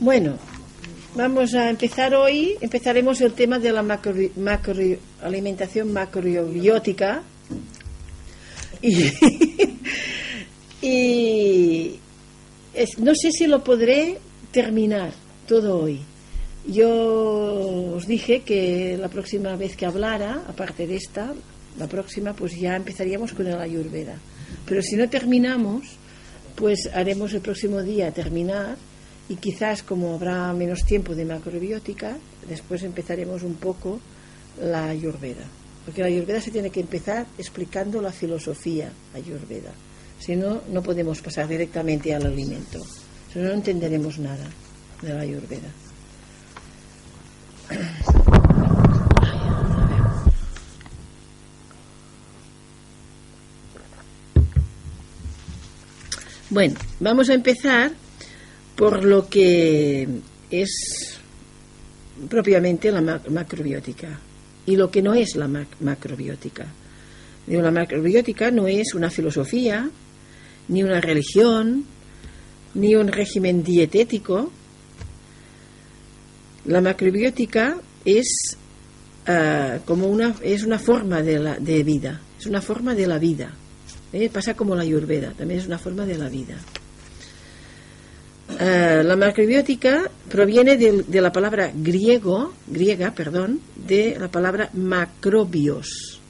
Bueno, vamos a empezar hoy. Empezaremos el tema de la macro, macro alimentación macrobiótica. Y, no sé si lo podré terminar todo hoy. Yo os dije que la próxima vez que hablara, aparte de esta, la próxima, pues ya empezaríamos con el ayurveda. Pero si no terminamos, pues haremos el próximo día terminar y quizás como habrá menos tiempo de macrobiótica, después empezaremos un poco la ayurveda. Porque la ayurveda se tiene que empezar explicando la filosofía ayurveda. Si no, no podemos pasar directamente al alimento. Si no, no entenderemos nada de la ayurveda. Bueno, vamos a empezar por lo que es propiamente la ma- macrobiótica y lo que no es la mac- macrobiótica. La macrobiótica no es una filosofía, ni una religión, ni un régimen dietético. La macrobiótica es ah, como una es una forma de, la, de vida, es una forma de la vida. ¿eh? Pasa como la ayurveda, también es una forma de la vida. Ah, la macrobiótica proviene de, la palabra griego, griega, perdón, de la palabra macrobios,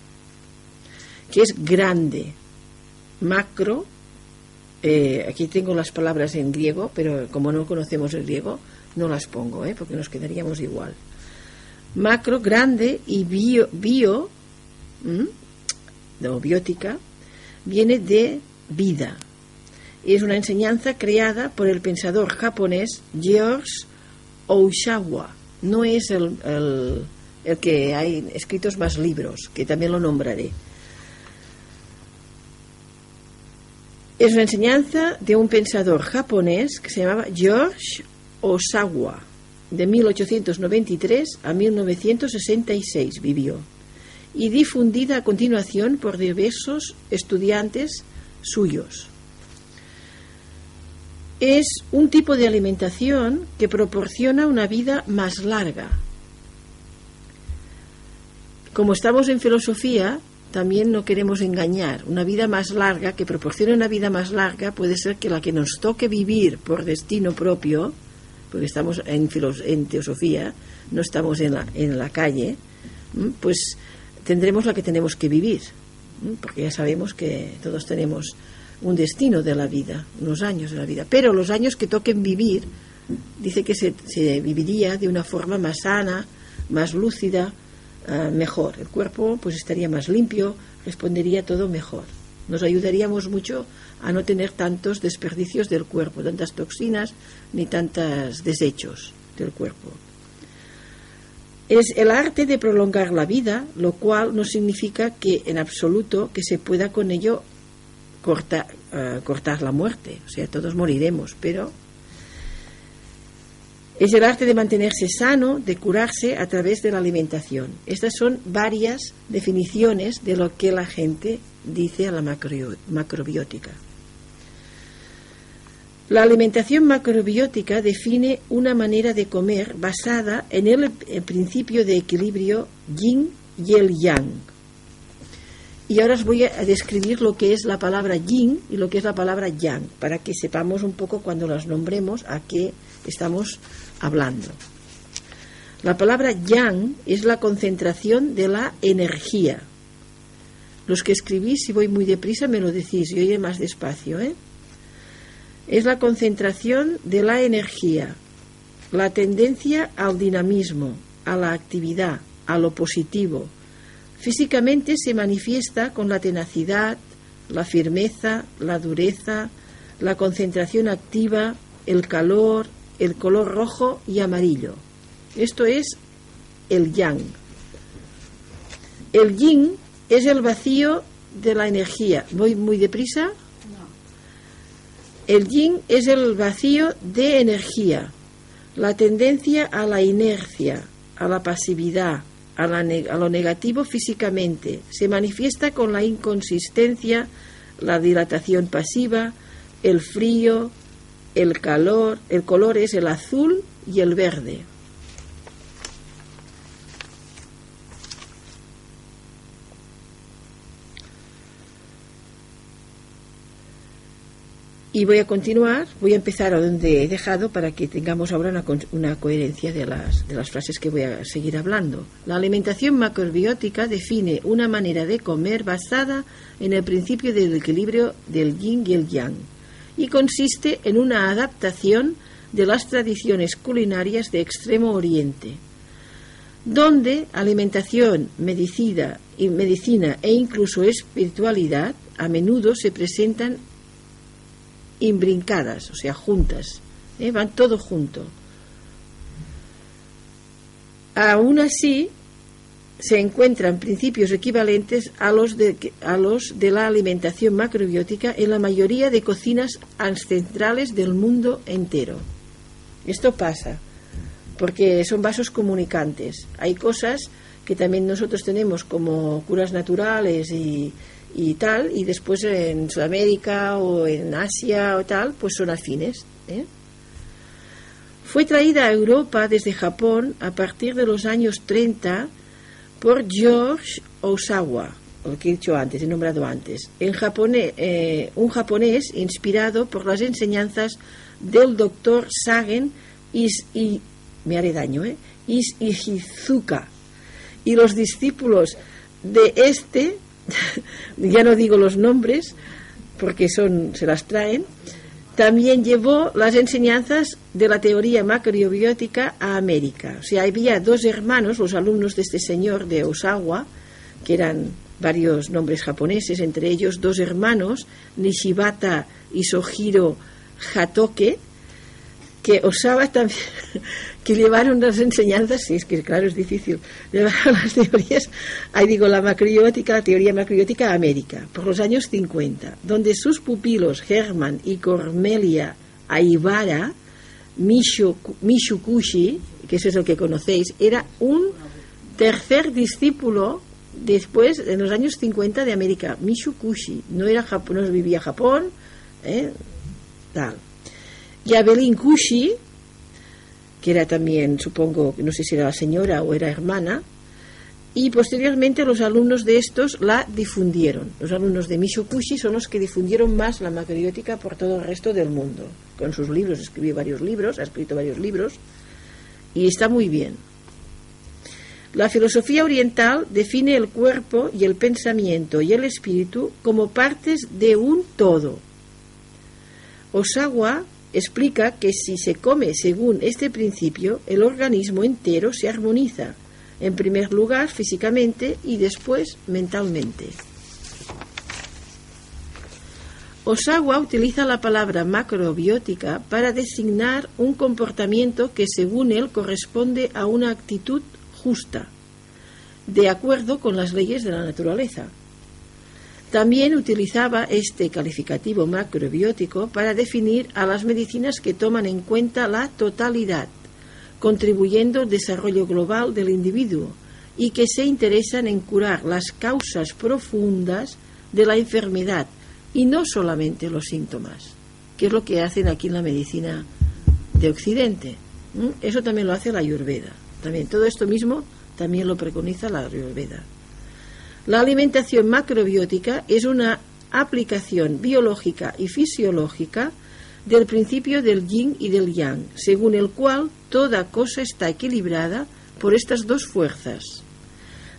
que es grande. Macro, eh, aquí tengo las palabras en griego, pero como no conocemos el griego, no las pongo, ¿eh? porque nos quedaríamos igual. Macro, grande, y bio, bio biótica, viene de vida. Es una enseñanza creada por el pensador japonés George Osawa. No es el, el- el que hay escritos más libros, que también lo nombraré. Es una enseñanza de un pensador japonés que se llamaba George Osawa. De 1893 a 1966 vivió y difundida a continuación por diversos estudiantes suyos. Es un tipo de alimentación que proporciona una vida más larga. Como estamos en filosofía, también no queremos engañar. Una vida más larga, que proporcione una vida más larga, puede ser que la que nos toque vivir por destino propio, porque estamos en, en teosofía, no estamos en la, en la calle, pues tendremos la que tenemos que vivir, porque ya sabemos que todos tenemos un destino de la vida, unos años de la vida, pero los años que toquen vivir, dice que se, viviría de una forma más sana, más lúcida, ah, mejor. El cuerpo pues estaría más limpio, respondería todo mejor. Nos ayudaríamos mucho a no tener tantos desperdicios del cuerpo, tantas toxinas ni tantos desechos del cuerpo. Es el arte de prolongar la vida, lo cual no significa que en absoluto que se pueda con ello eh, cortar la muerte. O sea, todos moriremos, pero es el arte de mantenerse sano, de curarse a través de la alimentación. Estas son varias definiciones de lo que la gente dice a la macro- macrobiótica. La alimentación macrobiótica define una manera de comer basada en el, el principio de equilibrio yin y el yang. Y ahora os voy a describir lo que es la palabra yin y lo que es la palabra yang, para que sepamos un poco cuando las nombremos a qué estamos hablando. La palabra yang es la concentración de la energía. Los que escribís, si voy muy deprisa, me lo decís, yo iré más despacio. ¿eh? Es la concentración de la energía, la tendencia al dinamismo, a la actividad, a lo positivo. Físicamente se manifiesta con la tenacidad, la firmeza, la dureza, la concentración activa, el calor, el color rojo y amarillo. Esto es el yang. El yin es el vacío de la energía. ¿Voy muy deprisa? El yin es el vacío de energía, la tendencia a la inercia, a la pasividad, a, la a lo negativo físicamente. Se manifiesta con la inconsistencia, la dilatación pasiva, el frío, el calor, el color es el azul y el verde. Y voy a continuar, voy a empezar a donde he dejado para que tengamos ahora una, una, coherencia de las, de las frases que voy a seguir hablando. La alimentación macrobiótica define una manera de comer basada en el principio del equilibrio del yin y el yang y consiste en una adaptación de las tradiciones culinarias de Extremo Oriente, donde alimentación, medicina, y medicina e incluso espiritualidad a menudo se presentan imbrincadas, o sea, juntas, ¿eh? van todo junto. Aún así, se encuentran principios equivalentes a los, de, a los de la alimentación macrobiótica en la mayoría de cocinas ancestrales del mundo entero. Esto pasa porque son vasos comunicantes. Hay cosas que también nosotros tenemos como curas naturales y, y tal, y después en Sudamérica o en Asia o tal, pues son afines. ¿eh? Fue traída a Europa desde Japón a partir de los años 30 por George Osawa, lo que he dicho antes, he nombrado antes, en japonés, eh, un japonés inspirado por las enseñanzas del doctor Sagen Is, y, me haré daño, ¿eh? Is Ihizuka, y los discípulos de este ya no digo los nombres porque son, se las traen, también llevó las enseñanzas de la teoría macrobiótica a América. O sea, había dos hermanos, los alumnos de este señor de Osawa, que eran varios nombres japoneses, entre ellos dos hermanos, Nishibata y Sohiro Hatoke, que Osawa también, que llevaron las enseñanzas, sí, es que claro, es difícil, llevaron las teorías, ahí digo, la macrobiótica, la teoría macrobiótica a América, por los años 50, donde sus pupilos Herman y Cormelia Aibara, Mishukushi, que ese es el que conocéis, era un tercer discípulo después, en los años 50 de América, Mishukushi, no, era no vivía Japón, ¿eh? tal. Y Abelin Kushi, que era también, supongo, no sé si era la señora o era hermana, y posteriormente los alumnos de estos la difundieron. Los alumnos de Mishukushi son los que difundieron más la macrobiótica por todo el resto del mundo. Con sus libros, escribió varios libros, ha escrito varios libros, y está muy bien. La filosofía oriental define el cuerpo y el pensamiento y el espíritu como partes de un todo. Osawa explica que si se come según este principio, el organismo entero se armoniza, en primer lugar físicamente y después mentalmente. Osawa utiliza la palabra macrobiótica para designar un comportamiento que según él corresponde a una actitud justa, de acuerdo con las leyes de la naturaleza. También utilizaba este calificativo macrobiótico para definir a las medicinas que toman en cuenta la totalidad, contribuyendo al desarrollo global del individuo y que se interesan en curar las causas profundas de la enfermedad y no solamente los síntomas, que es lo que hacen aquí en la medicina de Occidente. Eso también lo hace la Ayurveda. También todo esto mismo también lo preconiza la Ayurveda. La alimentación macrobiótica es una aplicación biológica y fisiológica del principio del yin y del yang, según el cual toda cosa está equilibrada por estas dos fuerzas,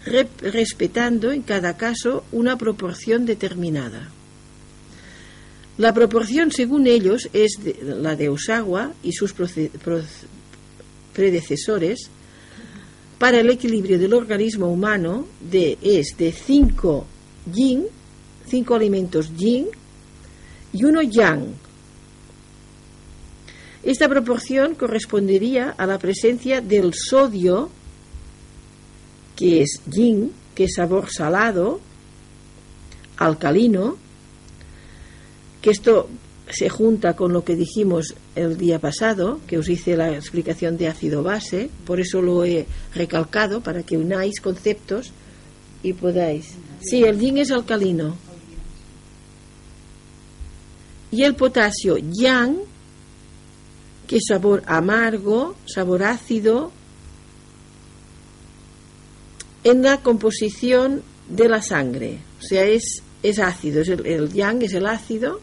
respetando en cada caso una proporción determinada. La proporción, según ellos, es la de Osawa y sus predecesores, para el equilibrio del organismo humano de, es de 5 yin, 5 alimentos yin y uno yang. Esta proporción correspondería a la presencia del sodio, que es yin, que es sabor salado, alcalino, que esto se junta con lo que dijimos el día pasado, que os hice la explicación de ácido base, por eso lo he recalcado, para que unáis conceptos y podáis. Sí, el yin es alcalino. Y el potasio yang que es sabor amargo, sabor ácido, en la composición de la sangre. O sea, es, es ácido, es el, yang es el ácido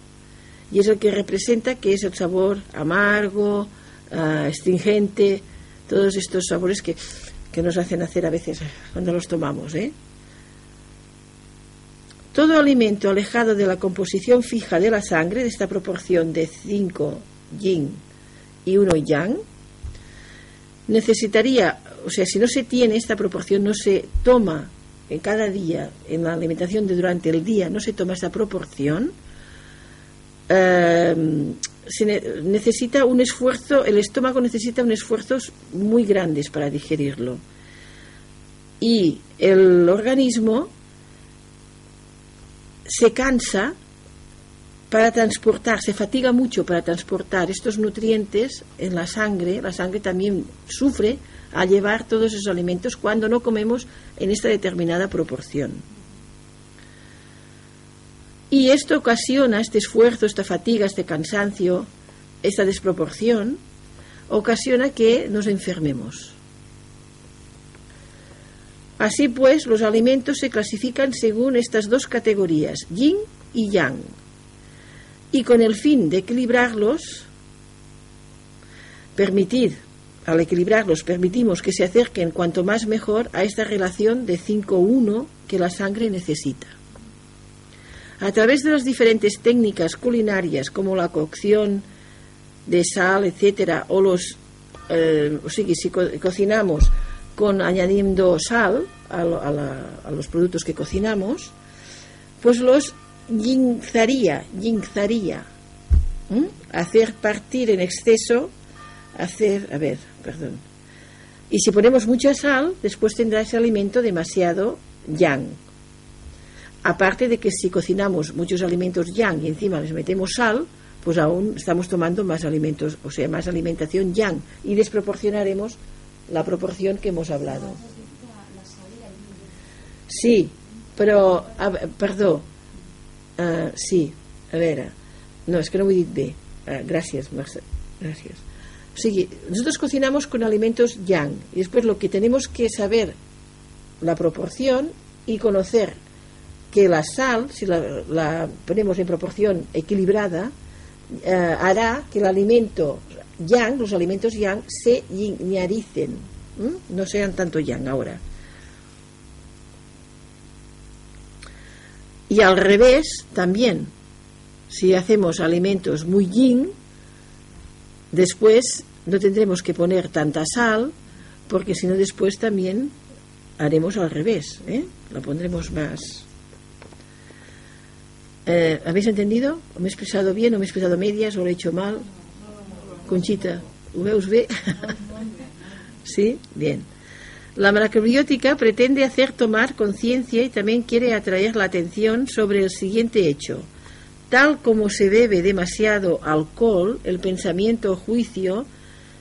y es el que representa que es el sabor amargo, uh, astringente, todos estos sabores que, que nos hacen hacer a veces cuando los tomamos. ¿eh? Todo alimento alejado de la composición fija de la sangre, de esta proporción de 5 yin y 1 yang, necesitaría, o sea, si no se tiene esta proporción, no se toma en cada día, en la alimentación de durante el día, no se toma esta proporción, eh, se necesita un esfuerzo, el estómago necesita un esfuerzos muy grandes para digerirlo. Y el organismo se cansa para transportar, se fatiga mucho para transportar estos nutrientes en la sangre, la sangre también sufre a llevar todos esos alimentos cuando no comemos en esta determinada proporción. Y esto ocasiona, este esfuerzo, esta fatiga, este cansancio, esta desproporción, ocasiona que nos enfermemos. Así pues, los alimentos se clasifican según estas dos categorías, yin y yang. Y con el fin de equilibrarlos, permitir, al equilibrarlos, permitimos que se acerquen cuanto más mejor a esta relación de 5-1 que la sangre necesita. A través de las diferentes técnicas culinarias como la cocción de sal, etcétera, o los, eh, si cocinamos con añadiendo sal a, los productos que cocinamos, pues los yinzaría, yinzaría, hacer partir en exceso, hacer, a ver, perdón. Y si ponemos mucha sal, después tendrá ese alimento demasiado yang. Aparte de que si cocinamos muchos alimentos yang y encima les metemos sal, pues aún estamos tomando más alimentos, o sea, más alimentación yang y desproporcionaremos la proporción que hemos hablado. Sí, però, a, perdó, uh, sí, a veure, no, és que no ho he dit bé. Uh, gràcies, nosotros cocinamos con alimentos yang y después lo que tenemos que saber la proporción y conocer que la sal, si la, ponemos en proporción equilibrada, eh, hará que el alimento yang, los alimentos yang, se yiñaricen, no sean tanto yang ahora. Y al revés también, si hacemos alimentos muy yin, después no tendremos que poner tanta sal, porque si no después también haremos al revés, ¿eh? la pondremos más. Eh, ¿Habéis entendido? ¿O me he expresado bien o me he expresado medias o lo he hecho mal? Conchita, ¿ho veus? ¿Sí? Bien. La macrobiótica pretende hacer tomar conciencia y también quiere atraer la atención sobre el siguiente hecho. Tal como se bebe demasiado alcohol, el pensamiento o juicio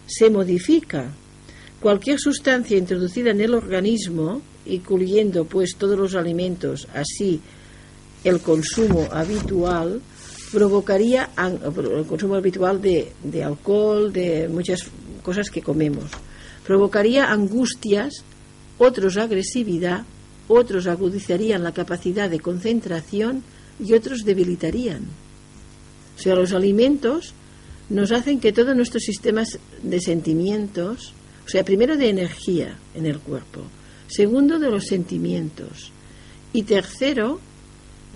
se modifica. Cualquier sustancia introducida en el organismo, incluyendo pues todos los alimentos, así el consumo habitual, provocaría el consumo habitual de, de alcohol, de muchas cosas que comemos provocaría angustias, otros agresividad, otros agudizarían la capacidad de concentración y otros debilitarían. O sea, los alimentos nos hacen que todos nuestros sistemas de sentimientos, o sea, primero de energía en el cuerpo, segundo de los sentimientos y tercero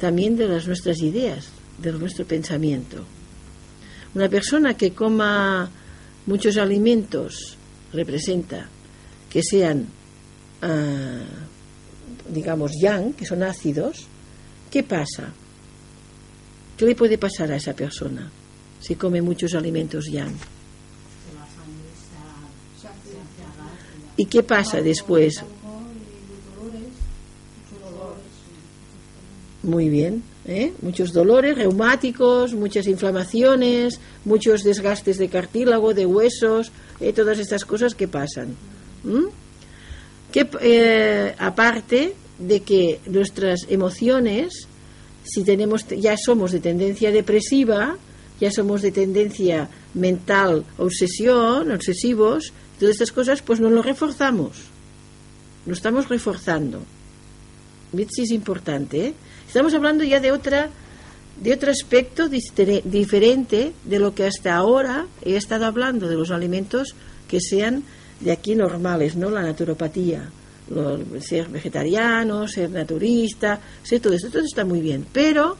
también de las nuestras ideas, de nuestro pensamiento. Una persona que coma muchos alimentos representa que sean, uh, digamos, yang, que son ácidos, ¿qué pasa? ¿Qué le puede pasar a esa persona si come muchos alimentos yang? ¿Y qué pasa después? Muy bien, ¿eh? muchos dolores reumáticos, muchas inflamaciones, muchos desgastes de cartílago, de huesos, ¿eh? todas estas cosas que pasan. Que, eh, aparte de que nuestras emociones, si tenemos, ya somos de tendencia depresiva, ya somos de tendencia mental, obsesión, obsesivos, todas estas cosas, pues no lo reforzamos. Lo estamos reforzando. Si es importante. ¿eh? Estamos hablando ya de otra de otro aspecto diferente de lo que hasta ahora he estado hablando, de los alimentos que sean de aquí normales, ¿no? La naturopatía, ser vegetariano, ser naturista, ser todo esto, todo está muy bien. Pero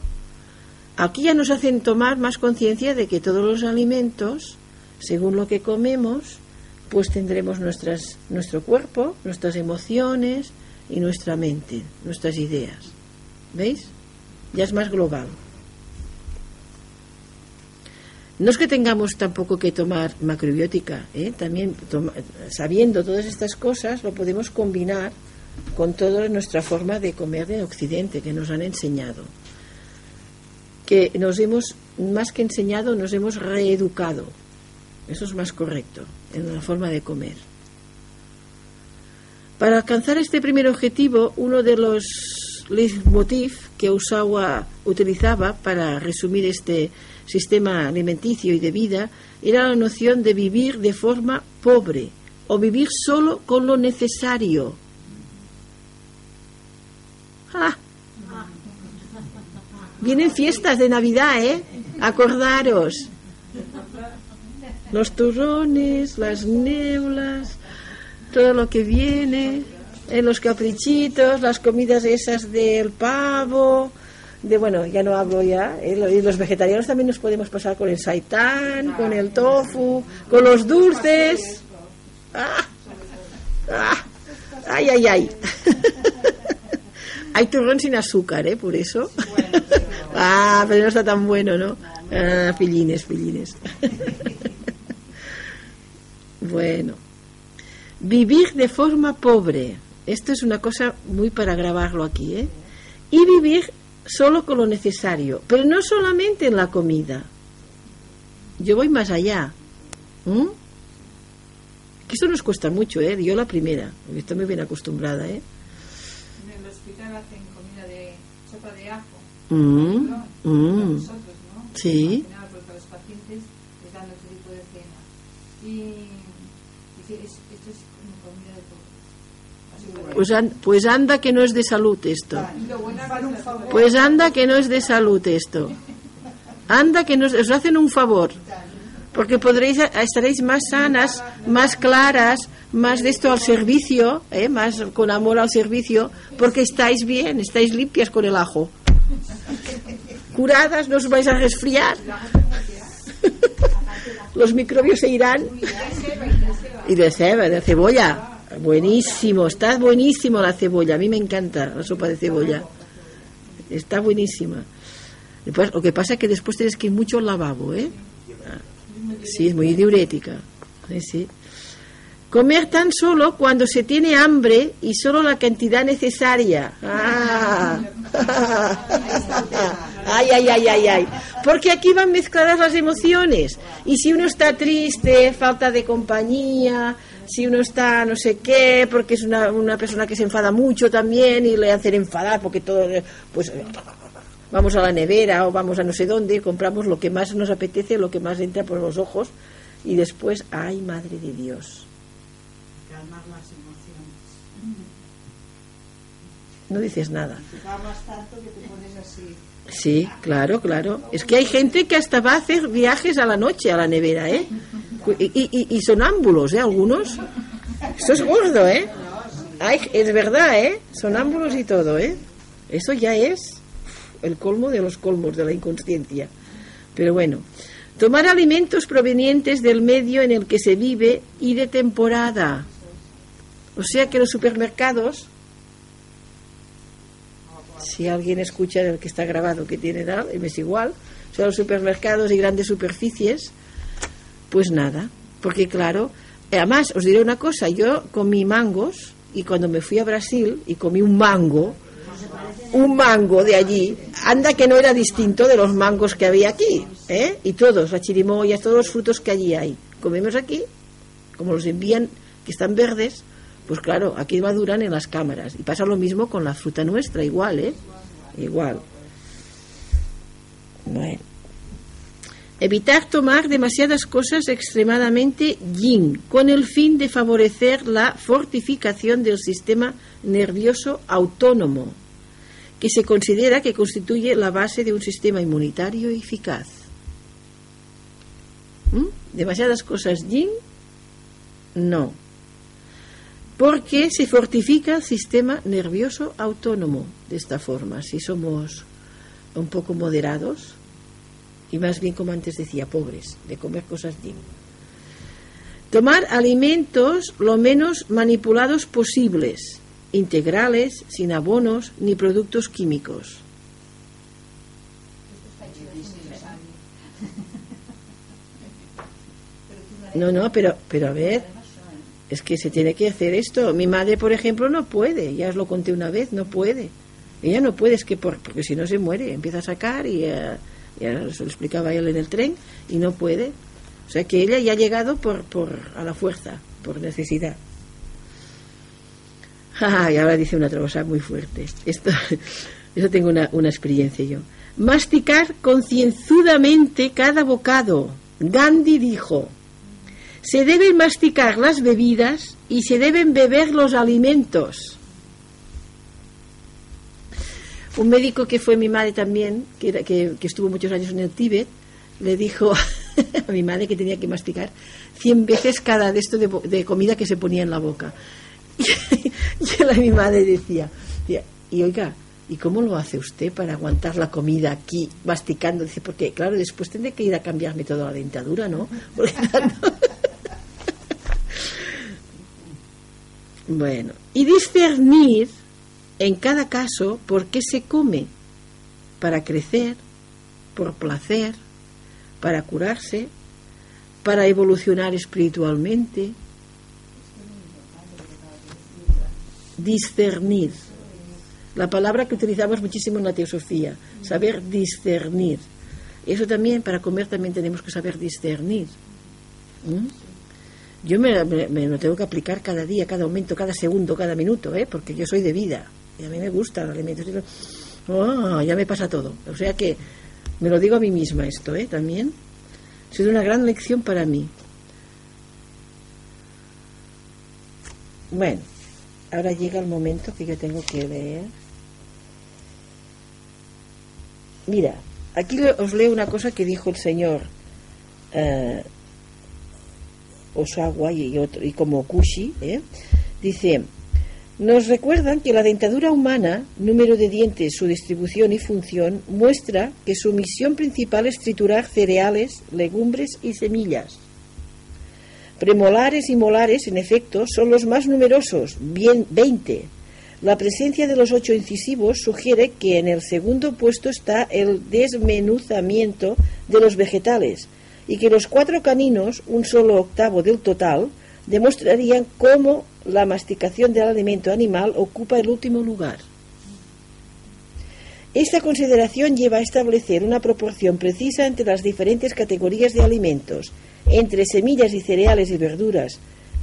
aquí ya nos hacen tomar más conciencia de que todos los alimentos, según lo que comemos, pues tendremos nuestras, nuestro cuerpo, nuestras emociones y nuestra mente, nuestras ideas. ¿Veis? Ya es más global. No es que tengamos tampoco que tomar macrobiótica, ¿eh? también sabiendo todas estas cosas lo podemos combinar con toda nuestra forma de comer de Occidente que nos han enseñado. Que nos hemos, más que enseñado, nos hemos reeducado. Eso es más correcto en la forma de comer. Para alcanzar este primer objetivo, uno de los leitmotiv que Usawa utilizaba para resumir este sistema alimenticio y de vida era la noción de vivir de forma pobre o vivir solo con lo necesario. Ah. Vienen fiestas de Navidad, ¿eh? Acordaros los turrones, las neulas, todo lo que viene, en los caprichitos, las comidas esas del pavo, de bueno, ya no hablo ya, ¿eh? los vegetarianos también nos podemos pasar con el saitán, con el tofu, con los dulces. ¡Ah! ¡Ah! ¡Ay, ay, ay! Hay turrón sin azúcar, ¿eh? Por eso. ah, pero no está tan bueno, ¿no? Ah, pillines, pillines. Bueno, vivir de forma pobre. Esto es una cosa muy para grabarlo aquí, ¿eh? Y vivir solo con lo necesario, pero no solamente en la comida. Yo voy más allá. Que esto nos cuesta mucho, ¿eh? Yo la primera, porque estoy muy bien acostumbrada, ¿eh? En el hospital hacen comida de sopa de ajo. Mm, mm. Nosotros, ¿no? Sí. Pues, pues anda que no es de salud esto. Pues anda que no es de salud esto. Anda que nos, os hacen un favor. Porque podréis, estaréis más sanas, más claras, más de esto al servicio, ¿eh? más con amor al servicio, porque estáis bien, estáis limpias con el ajo. Curadas, no os vais a resfriar. Los microbios se irán. Y de ceba, de cebolla. Buenísimo, está buenísimo la cebolla. A mí me encanta la sopa de cebolla. Está buenísima. Después, lo que pasa es que después tienes que ir mucho al lavabo, ¿eh? Sí, es muy diurética. Sí, sí. Comer tan solo cuando se tiene hambre y solo la cantidad necesaria. Ah. Ay, ay, ay, ay, ay. Porque aquí van mezcladas las emociones. Y si uno está triste, falta de compañía, si uno está no sé qué, porque es una, una persona que se enfada mucho también y le hacen enfadar porque todo, pues vamos a la nevera o vamos a no sé dónde, compramos lo que más nos apetece, lo que más entra por los ojos y después, ay, madre de Dios no dices nada. Sí, claro, claro. Es que hay gente que hasta va a hacer viajes a la noche a la nevera, ¿eh? Y, y, sonámbulos, ¿eh? Algunos. Esto es gordo, ¿eh? es verdad, ¿eh? Sonámbulos y todo, ¿eh? Eso ya es el colmo de los colmos de la inconsciencia. Pero bueno, tomar alimentos provenientes del medio en el que se vive y de temporada. O sea que los supermercados si alguien escucha el que está grabado que tiene edad, es igual, son los supermercados y grandes superficies, pues nada, porque claro, además os diré una cosa, yo comí mangos y cuando me fui a Brasil y comí un mango, un mango de allí, anda que no era distinto de los mangos que había aquí, ¿eh? y todos, las chirimoyas, todos los frutos que allí hay. Comemos aquí, como los envían, que están verdes, pues claro, aquí maduran en las cámaras. Y pasa lo mismo con la fruta nuestra, igual, ¿eh? Igual. Bueno. Evitar tomar demasiadas cosas extremadamente yin, con el fin de favorecer la fortificación del sistema nervioso autónomo, que se considera que constituye la base de un sistema inmunitario eficaz. ¿Mm? Demasiadas cosas yin, no. Porque se fortifica el sistema nervioso autónomo de esta forma, si somos un poco moderados y más bien como antes decía, pobres, de comer cosas yin. Tomar alimentos lo menos manipulados posibles, integrales, sin abonos ni productos químicos. No, no, pero, pero a ver, es que se tiene que hacer esto. Mi madre, por ejemplo, no puede, ya os lo conté una vez, no puede. Ella no puede, es que por, porque si no se muere, empieza a sacar y eh, ya se lo explicaba él en el tren y no puede. O sea que ella ya ha llegado por, por a la fuerza, por necesidad. y ahora dice una otra cosa muy fuerte. Esto, eso tengo una, una experiencia yo. Masticar concienzudamente cada bocado. Gandhi dijo, se deben masticar las bebidas y se deben beber los alimentos. Un médico que fue mi madre también, que, que, que estuvo muchos años en el Tíbet, le dijo a mi madre que tenía que masticar cien veces cada de esto de, de comida que se ponía en la boca. Y, la, mi madre decía, y oiga, ¿y cómo lo hace usted para aguantar la comida aquí masticando? Dice, porque claro, después tendré que ir a cambiarme toda la dentadura, ¿no? Bueno, y discernir en cada caso por qué se come, para crecer, por placer, para curarse, para evolucionar espiritualmente, discernir. La palabra que utilizamos muchísimo en la teosofía, saber discernir. Eso también, para comer también tenemos que saber discernir. ¿Mm? Yo me, me, lo tengo que aplicar cada día, cada momento, cada segundo, cada minuto, ¿eh? porque yo soy de vida y a mí me gusta el alimento. Oh, ya me pasa todo. O sea que me lo digo a mí misma esto, ¿eh? También. Ha sido una gran lección para mí. Bueno, ahora llega el momento que yo tengo que leer. Mira, aquí os leo una cosa que dijo el señor eh, Osawa y, otro, y como Kushi. ¿eh? Dice, nos recuerdan que la dentadura humana, número de dientes, su distribución y función, muestra que su misión principal es triturar cereales, legumbres y semillas. Premolares y molares, en efecto, son los más numerosos, bien 20. La presencia de los ocho incisivos sugiere que en el segundo puesto está el desmenuzamiento de los vegetales y que los cuatro caninos, un solo octavo del total, demostrarían cómo la masticación del alimento animal ocupa el último lugar. Esta consideración lleva a establecer una proporción precisa entre las diferentes categorías de alimentos entre semillas y cereales y verduras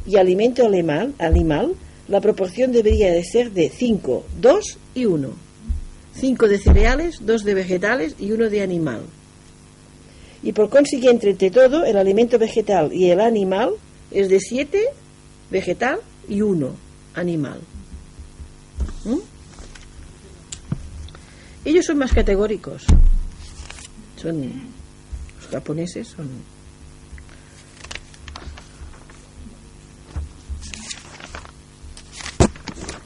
y alimento animal, animal la proporción debería de ser de 5, 2 y 1. 5 de cereales, 2 de vegetales y 1 de animal. Y por consiguiente, entre todo, el alimento vegetal y el animal es de 7 vegetal y 1 animal. ¿Mm? Ellos son más categóricos. Son los japoneses son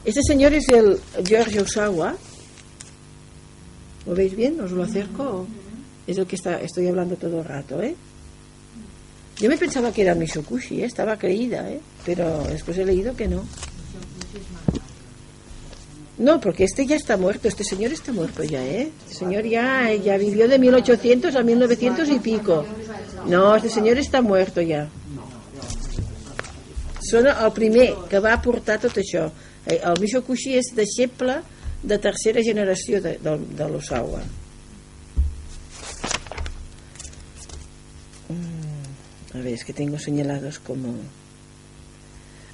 Este señor es el George Osawa. ¿Lo veis bien? ¿Os lo acerco? Es el que está, estoy hablando todo el rato, ¿eh? Yo me pensaba que era Mishokushi, ¿eh? estaba creída, ¿eh? pero después he leído que no. No, porque este ya está muerto, este señor está muerto ya, ¿eh? Este señor ya, ya vivió de 1800 a 1900 y pico. No, este señor está muerto ja. Són el primer que va aportar tot això. Eh, el Misho Kushi és deixeble de tercera generació de, de, de l'Osawa. A ver, es que tengo señalados como...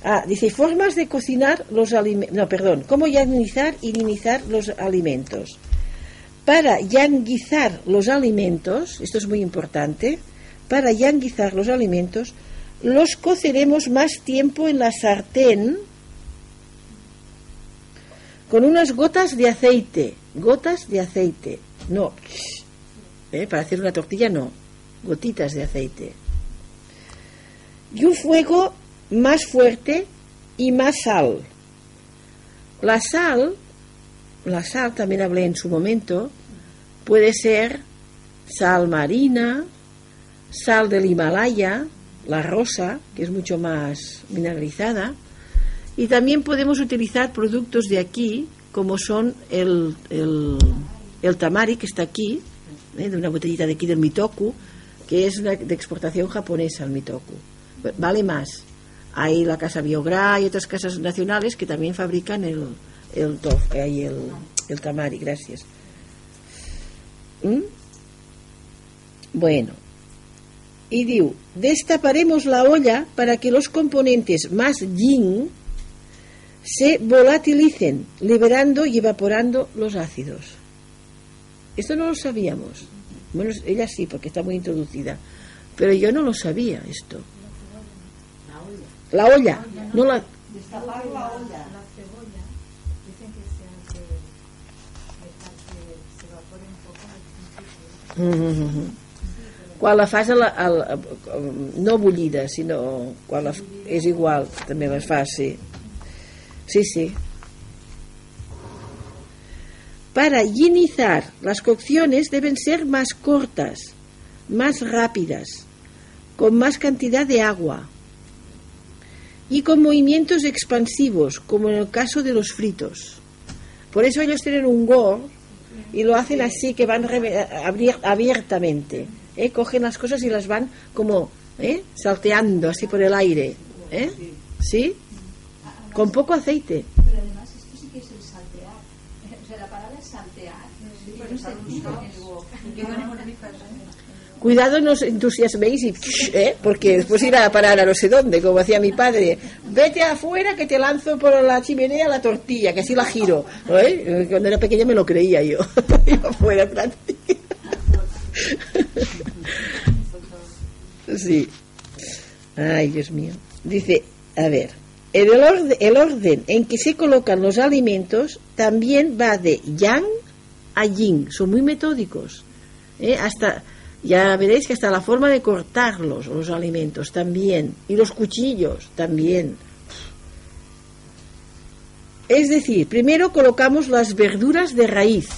Ah, dice, formas de cocinar los alimentos... No, perdón, cómo yanguizar y dinizar los alimentos. Para yanguizar los alimentos, esto es muy importante, para yanguizar los alimentos, los coceremos más tiempo en la sartén con unas gotas de aceite, gotas de aceite, no, ¿eh? para hacer una tortilla no, gotitas de aceite. Y un fuego más fuerte y más sal. La sal, la sal también hablé en su momento, puede ser sal marina, sal del Himalaya, la rosa, que es mucho más mineralizada, y también podemos utilizar productos de aquí, como son el, el, el tamari, que está aquí, ¿eh? de una botellita de aquí del Mitoku, que es una, de exportación japonesa el Mitoku. Vale más. Hay la Casa Biogra y otras casas nacionales que también fabrican el, el, tof, eh, el, el tamari, gracias. ¿Mm? Bueno, y diu, destaparemos la olla para que los componentes más yin se volatilicen, liberando y evaporando los ácidos. Esto no lo sabíamos. Bueno, ella sí, porque está muy introducida. Pero yo no lo sabía esto. La olla. No la... Destapar la olla. La cebolla. Dicen que se hace dejar que se evapore un poco al principio. Quan la fas a la, a la, no bullida, sinó quan la, és igual, també les fas, sí. Sí, sí. Para yinizar, las cocciones deben ser más cortas, más rápidas, con más cantidad de agua y con movimientos expansivos, como en el caso de los fritos. Por eso ellos tienen un gor y lo hacen así, que van abiertamente. ¿eh? Cogen las cosas y las van como ¿eh? salteando así por el aire. ¿eh? ¿Sí? Con poco aceite. Pero además esto sí que es el saltear. O sea, la palabra es saltear. Tiene un sentido en el go. Cuidado, no os entusiasméis y, ¿eh? porque después irá a parar a no sé dónde, como hacía mi padre. Vete afuera que te lanzo por la chimenea la tortilla, que así la giro. ¿eh? Cuando era pequeña me lo creía yo. Iba afuera atrás. Sí. Ay, Dios mío. Dice, a ver, el orden, el orden en que se colocan los alimentos también va de yang a yin. Son muy metódicos. ¿eh? Hasta, ya veréis que hasta la forma de cortarlos, los alimentos también. Y los cuchillos también. Es decir, primero colocamos las verduras de raíz.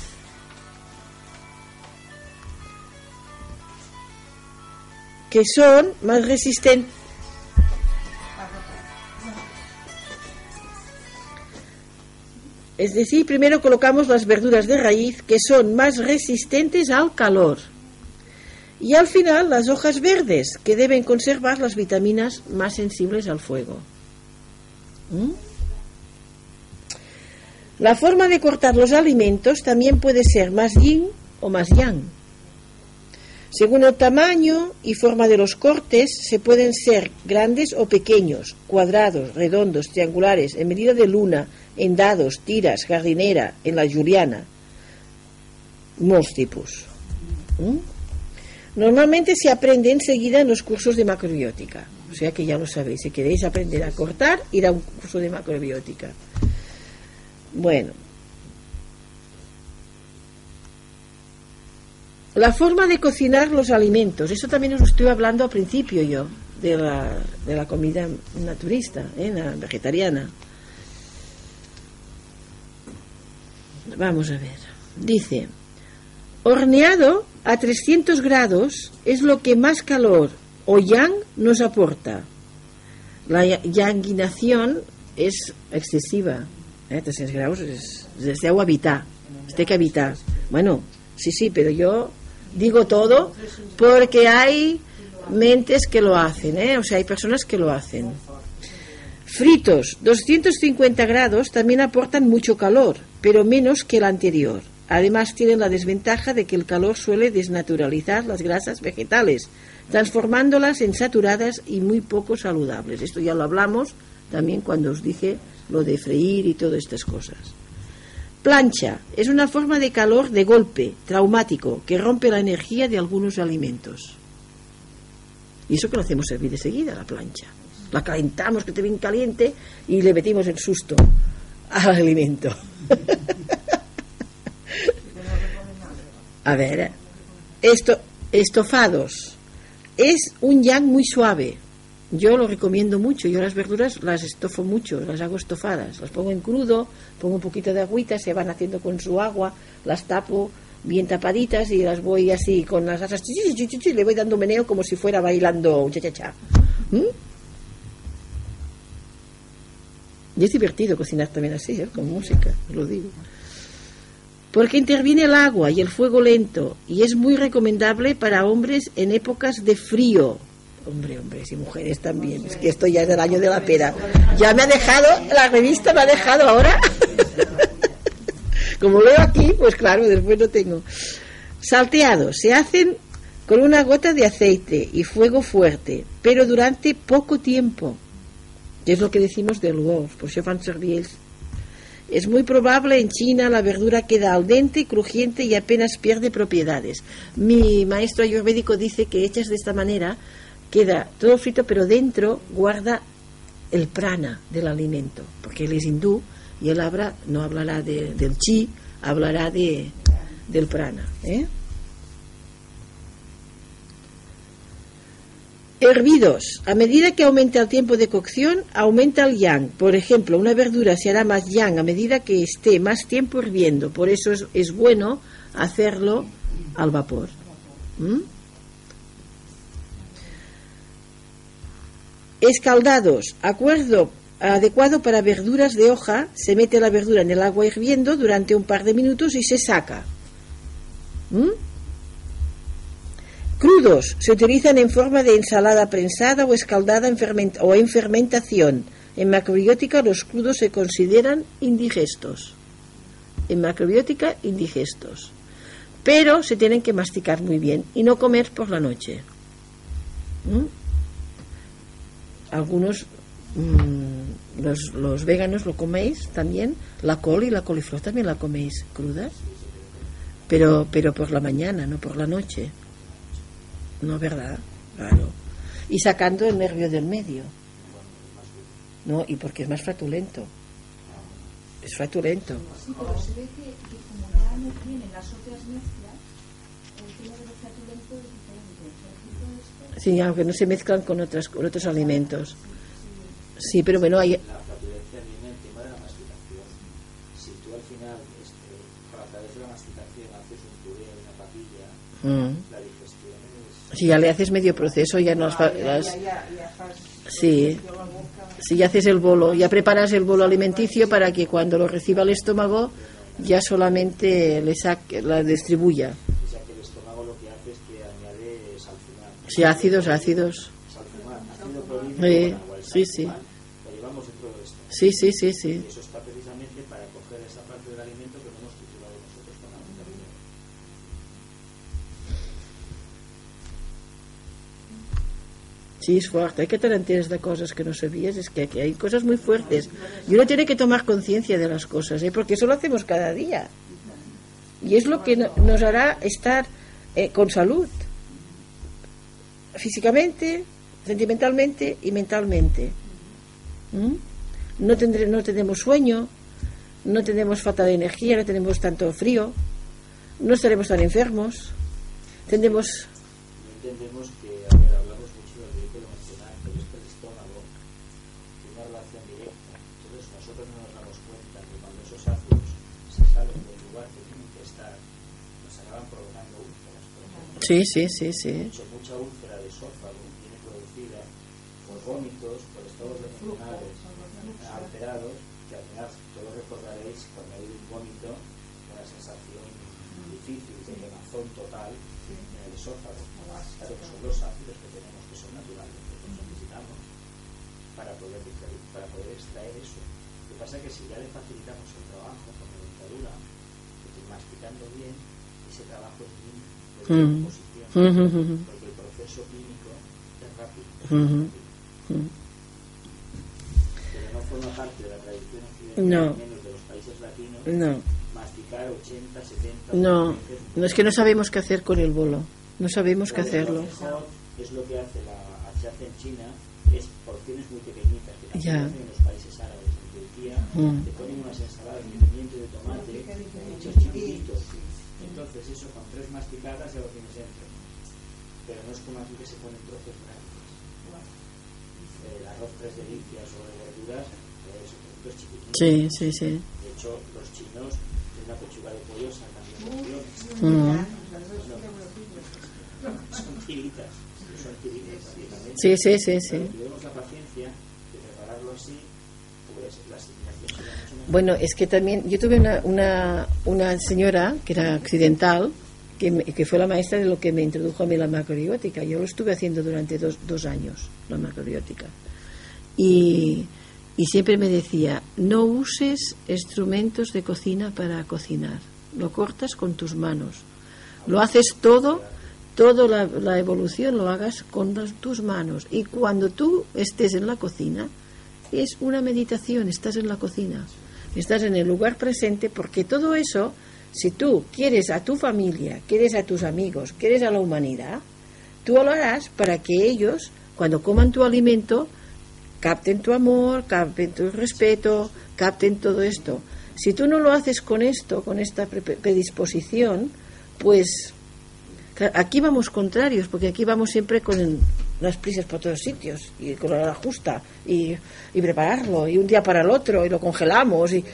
que son más resistentes. Es decir, primero colocamos las verduras de raíz que son más resistentes al calor. Y al final las hojas verdes que deben conservar las vitaminas más sensibles al fuego. ¿Mm? La forma de cortar los alimentos también puede ser más yin o más yang. Según el tamaño y forma de los cortes, se pueden ser grandes o pequeños, cuadrados, redondos, triangulares, en medida de luna, en dados, tiras, jardinera, en la juliana. Molts tipus. ¿Mm? Normalmente se aprende enseguida en los cursos de macrobiótica. O sea que ya lo sabéis, si queréis aprender a cortar, ir a un curso de macrobiótica. Bueno, La forma de cocinar los alimentos, eso también os estoy hablando al principio yo, de la, de la comida naturista, ¿eh? la vegetariana. Vamos a ver. Dice, horneado a 300 grados es lo que más calor o yang nos aporta. La ya- yanguinación es excesiva. ¿eh? 300 grados es, es de agua evitar. Que. Bueno, sí, sí, pero yo digo todo porque hay mentes que lo hacen, ¿eh? o sea, hay personas que lo hacen. Fritos, 250 grados también aportan mucho calor, pero menos que el anterior. Además tienen la desventaja de que el calor suele desnaturalizar las grasas vegetales, transformándolas en saturadas y muy poco saludables. Esto ya lo hablamos también cuando os dije lo de freír y todas estas cosas. Plancha es una forma de calor de golpe, traumático, que rompe la energía de algunos alimentos. Y eso que lo hacemos servir de seguida la plancha. La calentamos, que esté bien caliente, y le metimos el susto al alimento. a ver, esto, estofados. Es un yang muy suave. Yo lo recomiendo mucho. Yo las verduras las estofo mucho, las hago estofadas. Las pongo en crudo, pongo un poquito de agüita, se van haciendo con su agua, las tapo bien tapaditas y las voy así con las asas, le voy dando meneo como si fuera bailando cha cha cha. ¿Mm? Y es divertido cocinar también así, ¿eh? con música, lo digo. Porque interviene el agua y el fuego lento y es muy recomendable para hombres en épocas de frío. Hombre, hombres y mujeres también. Es que esto ya es del año de la pera. Ya me ha dejado, la revista me ha dejado ahora. Como leo aquí, pues claro, después lo tengo. Salteados se hacen con una gota de aceite y fuego fuerte, pero durante poco tiempo. Que es lo que decimos del huevo, por eso fan servir. Es muy probable en China la verdura queda al dente, crujiente y apenas pierde propiedades. Mi maestro ayurvédico dice que hechas de esta manera queda todo frito, pero dentro guarda el prana del alimento, porque él es hindú y él habla, no hablará de, del chi, hablará de, del prana. ¿eh? Hervidos. A medida que aumenta el tiempo de cocción, aumenta el yang. Por ejemplo, una verdura se hará más yang a medida que esté más tiempo hirviendo. Por eso es, es bueno hacerlo al vapor. ¿Mm? Escaldados. Acuerdo adecuado para verduras de hoja. Se mete la verdura en el agua hirviendo durante un par de minutos y se saca. ¿Mm? Crudos se utilizan en forma de ensalada prensada o escaldada en o en fermentación. En macrobiótica los crudos se consideran indigestos. En macrobiótica indigestos. Pero se tienen que masticar muy bien y no comer por la noche. ¿Mm? Algunos, mm, los, los veganos lo coméis también. La col y la coliflor también la coméis crudas. Pero, pero por la mañana, no por la noche. No, ¿verdad? Claro. Y sacando el nervio del medio. No, y porque es más fratulento. Es fratulento. Sí, pero se ve que, que como ya no tienen las otras mezclas, el tema de los flatulentos es diferente. Sí, aunque no se mezclan con, otras, con otros alimentos. Sí, pero bueno, hay, La flatulencia viene el tema de la masticación. Si tú al final, este, a través de la masticación, haces un puré de una papilla, Mm. la digestión es... Si ya le haces medio proceso, ya no sí. Si ya haces el bolo, ya preparas el bolo alimenticio para que cuando lo reciba el estómago ya solamente le saque, la distribuya. O sea que el estómago lo que hace es que añade salfumar. Sí, ácidos, ácidos. Salfumar, ácido clorhídrico Sí, sí, sí. Sí, sí, sí, Sí, es fuerte. Hay que te enteres de cosas que no sabías. Es que aquí hay cosas muy fuertes. Y uno tiene que tomar conciencia de las cosas, ¿eh? porque eso lo hacemos cada día. Y es lo que no- nos hará estar eh, con salud. Físicamente, sentimentalmente y mentalmente. ¿Mm? No, tendré, no tenemos sueño, no tenemos falta de energía, no tenemos tanto frío, no estaremos tan enfermos. Tendremos entendemos Sí, sí, sí, sí. Mucho, mucha úlcera de esófago viene producida por vómitos, por estados emocionales alterados, que al final todos recordaréis cuando hay un vómito, una sensación difícil de quemazón total en el esófago. Claro que son los ácidos que tenemos que son naturales, que nosotros necesitamos para poder, para poder extraer eso. Lo que pasa es que si ya le facilitamos el trabajo con la dentadura, que masticando bien, ese trabajo es bien de Mm. Porque el proceso clínico es rápido. Pero no forma parte de la tradición occidental, No. menos de los países latinos, No, masticar 80, 70, no, 80 veces. no es que no sabemos qué hacer con el bolo. No sabemos qué Lo hacerlo. es lo que hace la en China es porciones muy pequeñitas que Ya. en los países árabes en Turquía te ponen unas ensaladas de tomate hechos entonces eso con tres masticadas ya lo tienes dentro pero no es como aquí que se ponen trozos grandes el arroz tres delicias o de verduras es trocitos chiquititos Sí, sí, sí. de hecho los chinos de una pechuga de pollo sacan de porciones Mm. son tiritas son tiritas prácticamente Sí, sí, sí, sí. si tenemos la paciencia de prepararlo así, pues la asimilación será mucho mejor. Bueno, es que también yo tuve una, una, una señora que era accidental, que, fue la maestra de lo que me introdujo a mí la macrobiótica. Yo lo estuve haciendo durante dos, dos años, la macrobiótica. Y, y siempre me decía, no uses instrumentos de cocina para cocinar, lo cortas con tus manos. Lo haces todo, toda la, evolución lo hagas con tus manos. Y cuando tú estés en la cocina, es una meditación, estás en la cocina, estás en el lugar presente, porque todo eso, si tú quieres a tu familia, quieres a tus amigos, quieres a la humanidad, tú lo harás para que ellos, cuando coman tu alimento, capten tu amor, capten tu respeto, capten todo esto. Si tú no lo haces con esto, con esta pre- predisposición, pues Aquí vamos contrarios, porque aquí vamos siempre con las prisas por todos sitios, y con la justa, y prepararlo, y un día para el otro, y lo congelamos, y...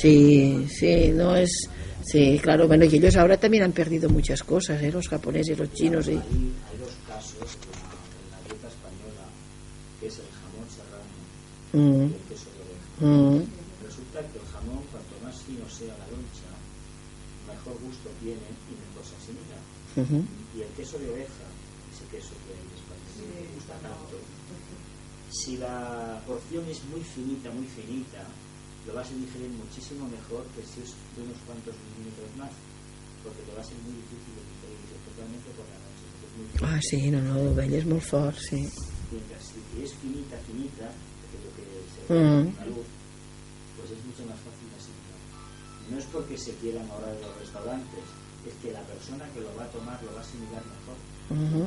Sí, sí, no es... Sí, claro, bueno, y ellos ahora también han perdido muchas cosas, ¿eh? los japoneses, los chinos, y... Hay, hay dos casos en la, en la dieta española, que es el jamón serrano Mm, y el queso de oveja. mm, Resulta que el jamón, cuanto más fino sea la loncha, mejor gusto tiene y mejor se asimila. ujú. Y el queso de oveja, ese queso que en España me gusta tanto, si la porción es muy finita, muy finita, lo vas a digerir muchísimo mejor que si es de unos cuantos milímetros más, porque te va a ser muy difícil de digerir, especialmente por la noche. Ah, sí, no, no, l'ovella és molt fort, sí. Mientras si es finita, finita, que lo que se ve Mm. la luz, pues es mucho más fácil de asimilar. No es porque se quieran ahora en los restaurantes, es que la persona que lo va a tomar lo va a asimilar mejor. Ujú.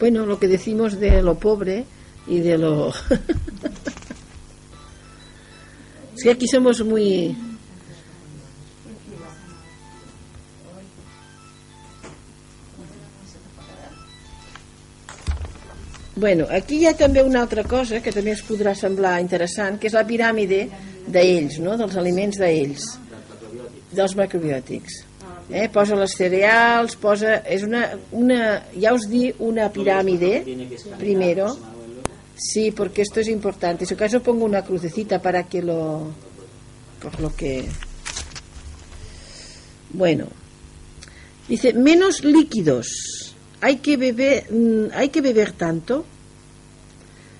Bueno, lo que decimos de lo pobre y de lo... es que aquí somos muy... Bueno, aquí hi ha també una altra cosa que també es podrà semblar interessant, que és la piràmide d'ells, no? dels aliments d'ells dels macrobiòtics. Eh? Posa les cereals, posa... És una, una, ja us di una piràmide, primero. Sí, porque esto es importante. Si acaso pongo una crucecita para que lo... Por lo que... Bueno. Dice, menos líquidos. Hay que beber, mm, hay que beber tanto.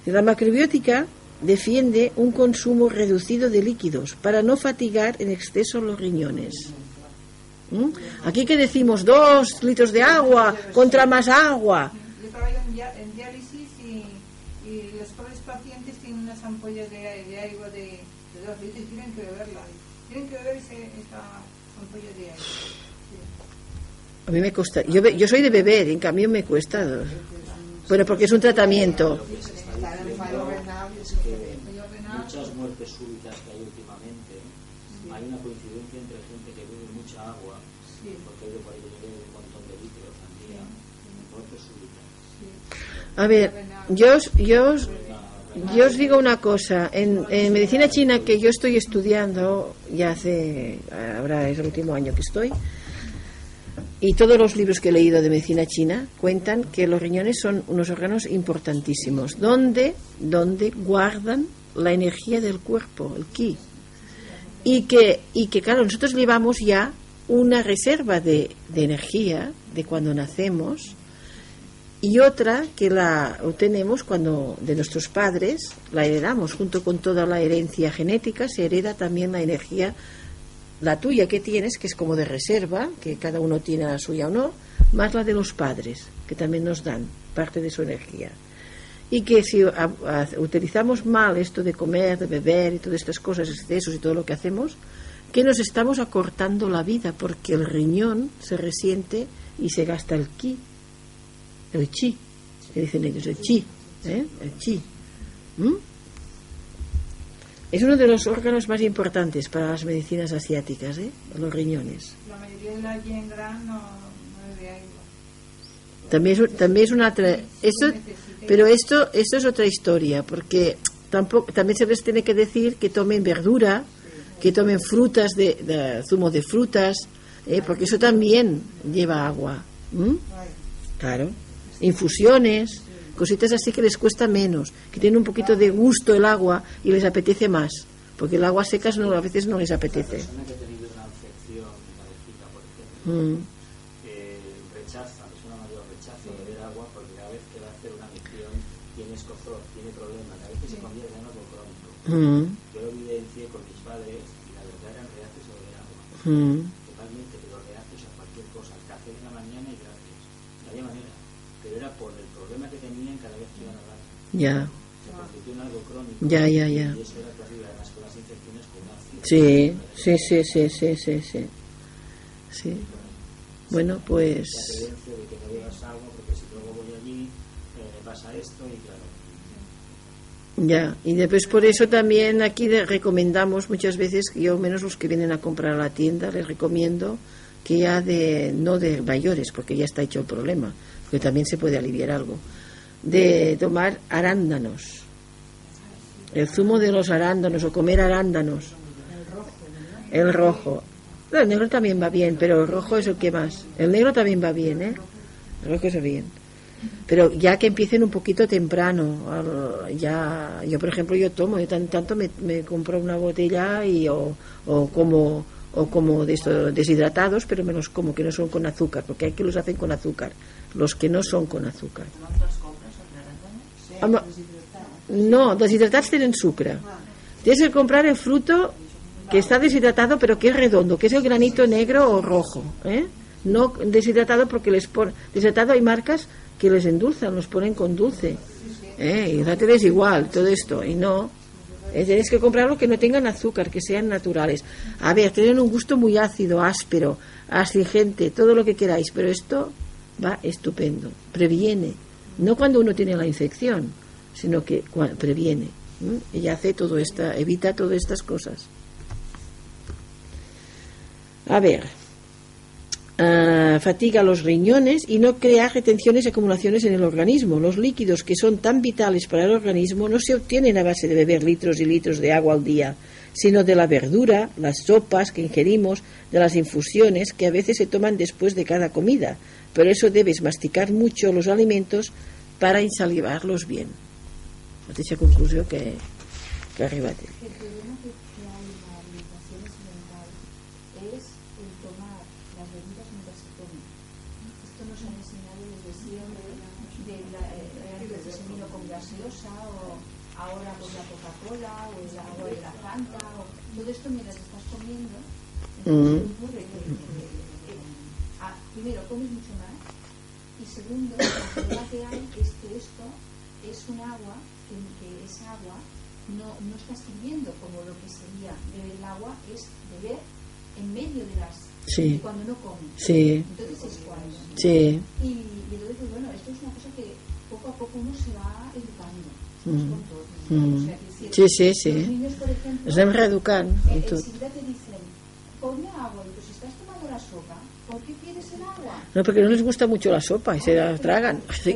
La macrobiótica defiende un consumo reducido de líquidos para no fatigar en exceso los riñones. ¿Mm? Aquí que decimos dos litros de agua contra más agua. Yo trabajo en, dia- en diálisis y, y los pobres pacientes tienen unas ampollas de, de agua de, de dos litros y tienen que beberla. Tienen que beber ese, esa ampolla de agua. A mí me cuesta. Yo, yo soy de beber, en cambio me cuesta. Bueno, porque es un tratamiento. muchas muertes súbitas que hay últimamente, hay una coincidencia entre gente que bebe mucha agua, porque hay de por ahí que bebe un montón de litros al día, muertes súbitas. A ver, yo, os- yo, yo os digo una cosa. En, en medicina china que yo estoy estudiando, ya hace. Ahora es el último año que estoy. Y todos los libros que he leído de medicina china cuentan que los riñones son unos órganos importantísimos, donde, donde guardan la energía del cuerpo, el ki. Y que, y que, claro, nosotros llevamos ya una reserva de, de energía de cuando nacemos y otra que la obtenemos cuando de nuestros padres la heredamos. Junto con toda la herencia genética se hereda también la energía la tuya que tienes que es como de reserva que cada uno tiene la suya o no más la de los padres que también nos dan parte de su energía. Y que si utilizamos mal esto de comer, de beber y todas estas cosas, excesos y todo lo que hacemos, que nos estamos acortando la vida porque el riñón se resiente y se gasta el ki el chi, que dicen ellos, el chi, ¿eh? el chi. ¿Mm? Es uno de los órganos más importantes para las medicinas asiáticas, ¿eh? los riñones. La mayoría de la yin gran no, no bebe agua. También es, también es una esto, pero esto esto es otra historia porque tampoco también se les tiene que decir que tomen verdura que tomen frutas de, de- zumo de frutas ¿eh? porque eso también lleva agua claro infusiones cositas así que les cuesta menos que tienen un poquito de gusto el agua y les apetece más porque el agua seca no, a veces no les apetece persona que ha tenido una infección alérgica, por ejemplo, Mm, eh, rechaza, es una mayor rechazo de beber agua porque cada vez que va a hacer una misión tiene escozor, tiene problemas, a veces se convierte en algo crónico. mm, Yo lo evidencié con mis padres y la verdad eran reacios beber agua, mm. totalmente, pero reacios a cualquier cosa, al café de la mañana y gracias. No había manera, pero era por el problema que tenían cada vez que iban a hablar. Ya. Ya, ya, ya. Sí, sí, sí, sí, sí, sí, sí. Sí. Bueno, pues eh, ya. Y después por eso también aquí de- recomendamos muchas veces, yo menos los que vienen a comprar a la tienda, les recomiendo que ya de, no de mayores, porque ya está hecho el problema, porque también se puede aliviar algo, de tomar arándanos. El zumo de los arándanos o comer arándanos. El rojo. El negro también va bien, pero el rojo es el que más. El negro también va bien, ¿eh? El rojo es bien. Pero ya que empiecen un poquito temprano, ya, yo por ejemplo yo tomo, yo tan, tanto me, me compro una botella y o, o como o como de estos deshidratados, pero me los como que no son con azúcar, porque hay que los hacen con azúcar, los que no son con azúcar. No, deshidratats tenen sucre. Tienes que comprar el fruto que está deshidratado pero que es redondo, que es el granito negro o rojo, ¿eh? No deshidratado porque les ponen... Deshidratado hay marcas que les endulzan, los ponen con dulce. ¿eh? Y date es igual, todo esto. Y no, eh, tenéis que comprarlo que no tengan azúcar, que sean naturales. A ver, tienen un gusto muy ácido, áspero, astringente, todo lo que queráis, pero esto va estupendo. Previene. No cuando uno tiene la infección, sino que previene. ¿m? Y hace todo esta, evita todas estas cosas. A ver, ah, fatiga los riñones y no crea retenciones y acumulaciones en el organismo. Los líquidos que son tan vitales para el organismo no se obtienen a base de beber litros y litros de agua al día, sino de la verdura, las sopas que ingerimos, de las infusiones que a veces se toman después de cada comida. Por eso debes masticar mucho los alimentos para insalivarlos bien. Mateixa conclusió que, que ha arribat ell. El problema que, que hay en la alimentación occidental es el tomar las bebidas mientras se comen. Esto nos han enseñado desde siempre, de la, eh, antes se vino con gaseosa o ahora con la Coca-Cola o el agua de la Fanta. O, todo esto mientras estás comiendo, entonces Mm. primero comes mucho más y segundo, el problema que hay es que esto es un agua que, que esa agua no, no está sirviendo como lo que sería beber el agua, es beber en medio de las Sí. cuando no comes. Sí, Entonces es cuando. sí, Y, y entonces, bueno, esto es una cosa que poco a poco uno se va educando. Mm. Mm. O sea, si- Sí, sí, sí. Los niños, por ejemplo, ens anem reeducant eh, en tot. enseguida te dicen, ponme agua, y pues si estás tomando la sopa, ¿por qué quieres el agua? No, porque no les gusta mucho la sopa y se la tragan. Así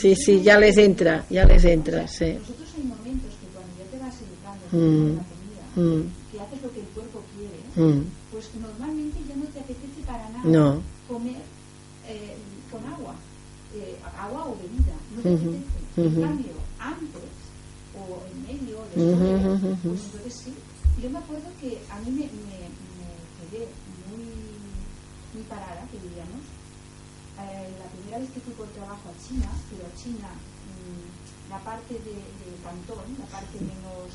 Sí, sí, ya les entra, ya les entra, sí. Nosotros hay momentos que cuando ya te vas educando la comida, que haces lo que el cuerpo quiere, pues normalmente ya no te apetece para nada comer eh, con agua, eh, agua o bebida, no te apetece. En cambio, antes o en medio después, pues entonces sí. Yo me acuerdo que a mí me, parada, que diríamos, eh, la primera vez que fui por trabajo a China, pero a China, mm, la parte de, Cantón, la parte menos,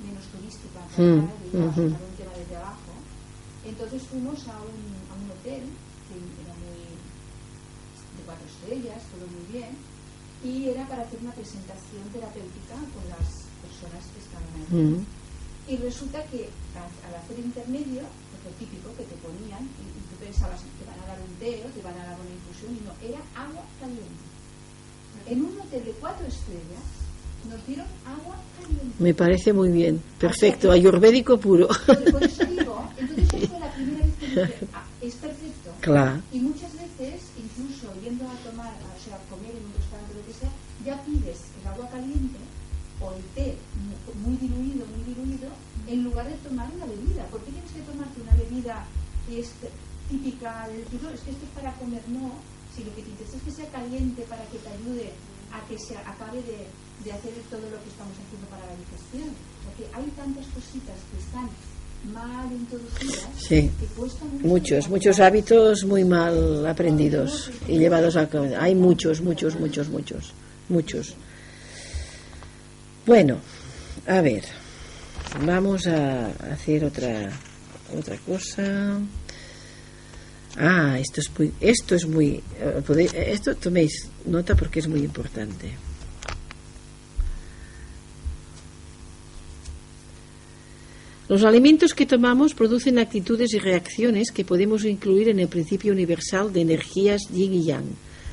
menos turística, Mm, digamos, ujú. para un tema de trabajo, entonces fuimos a un, a un hotel que era muy de cuatro estrellas, todo muy bien, y era para hacer una presentación terapéutica con las personas que estaban allí. Mm. Y resulta que al hacer intermedio, lo típico que te ponían y, pensabas te van a dar un té o te van a dar una infusión y no, era agua caliente. En un hotel de cuatro estrellas nos dieron agua caliente. Me parece muy bien. Perfecto. Ayurvédico puro. Por eso digo, entonces eso fue la primera vez que dije, "Ah, es perfecto. Claro. Y muchas veces, incluso yendo a tomar, o sea, a comer en un restaurante o lo que sea, ya pides el agua caliente o el té mu- muy diluido, muy diluido, en lugar de tomar una bebida. ¿Por qué tienes que tomarte una bebida que es típica del tipo, es que esto es para comer? No, si lo que te interesa es que sea caliente para que te ayude a que se acabe de, de hacer todo lo que estamos haciendo para la digestión. Porque hay tantas cositas que están mal introducidas Sí. que cuesta mucho Muchos, muchos hábitos muy mal aprendidos y llevados a cabo. Hay muchos, muchos, muchos, muchos, muchos. Bueno, a ver, vamos a hacer otra otra cosa. Ah, esto es muy, esto es muy, eh, podéis- esto toméis nota porque es muy importante. Los alimentos que tomamos producen actitudes y reacciones que podemos incluir en el principio universal de energías yin y yang,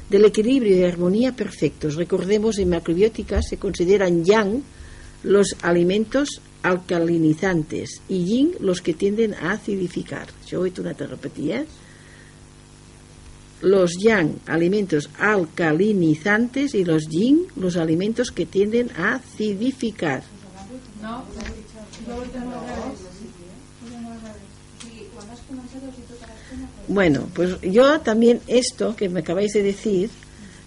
del equilibrio y armonía perfectos. Recordemos, en macrobiótica se consideran yang los alimentos alcalinizantes y yin los que tienden a acidificar. Yo hoy una te repetí, ¿eh? Los yang, alimentos alcalinizantes, y los yin, los alimentos que tienden a acidificar. Bueno, pues yo también esto que me acabáis de decir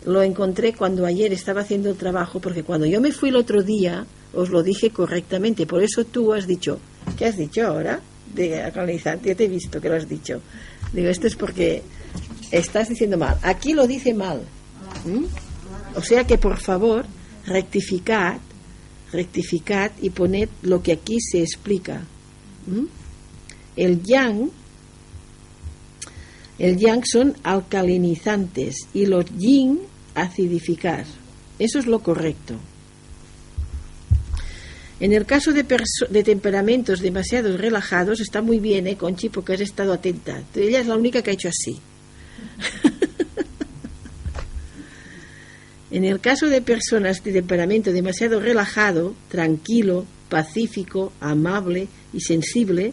lo encontré cuando ayer estaba haciendo el trabajo, porque cuando yo me fui el otro día os lo dije correctamente, por eso tú has dicho, ¿qué has dicho ahora? De alcalinizante, te he visto que lo has dicho. Digo, esto es porque estás diciendo mal. Aquí lo dice mal. ¿Mm? O sea que por favor, rectificad, rectificad y poned lo que aquí se explica. ¿Mm? El yang el yang son alcalinizantes y los yin acidificar. Eso es lo correcto. En el caso de, temperamentos demasiado relajados, está muy bien, ¿eh, Conchi? Porque has estado atenta. Ella es la única que ha hecho así. en el caso de personas de temperamento demasiado relajado, tranquilo, pacífico, amable y sensible,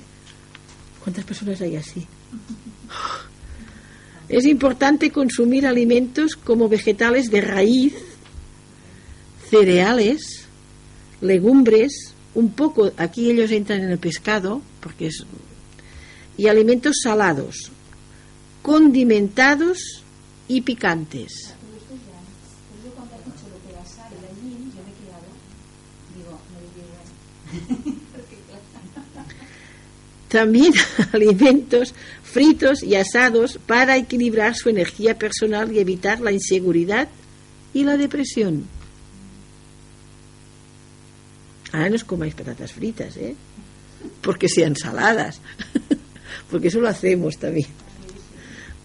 ¿cuántas personas hay así? Es importante consumir alimentos como vegetales de raíz, cereales, legumbres, un poco, aquí ellos entran en el pescado, porque es, y alimentos salados, condimentados y picantes. También alimentos fritos y asados para equilibrar su energía personal y evitar la inseguridad y la depresión. Ahora no os comáis patatas fritas, ¿eh? Porque sean saladas. Porque eso lo hacemos también.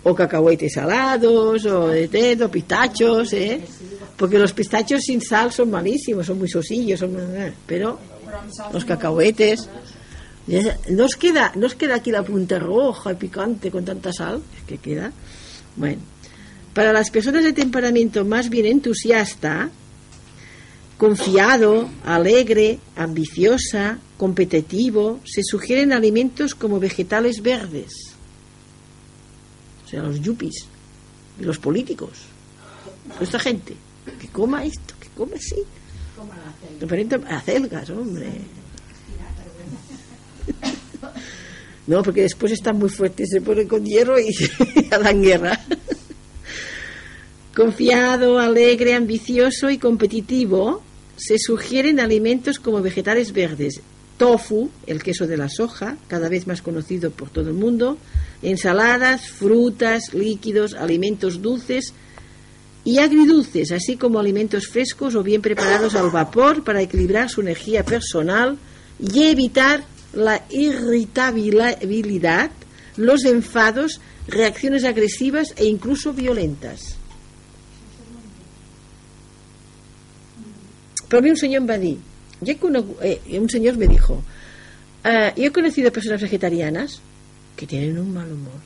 O cacahuetes salados, o de té, o pistachos, ¿eh? Porque los pistachos sin sal son malísimos, son muy sosillos, son... pero los cacahuetes... ¿No os, queda, ¿No queda aquí la punta roja y picante con tanta sal? Es que queda. Bueno, para las personas de temperamento más bien entusiasta, confiado, alegre, ambiciosa, competitivo, se sugieren alimentos como vegetales verdes. Sea, los yuppies y los políticos. Esta gente que coma esto, que come así. Referente a acelgas, hombre. No, porque después están muy fuertes, se ponen con hierro y a la guerra. Confiado, alegre, ambicioso y competitivo, se sugieren alimentos como vegetales verdes, tofu, el queso de la soja, cada vez más conocido por todo el mundo, ensaladas, frutas, líquidos, alimentos dulces y agridulces, así como alimentos frescos o bien preparados al vapor para equilibrar su energía personal y evitar la irritabilidad, los enfados, reacciones agresivas e incluso violentas. Mi un senyor em va jo he conegut, eh, un senyor me dijo, eh, yo he conocido personas vegetarianas que tienen un mal humor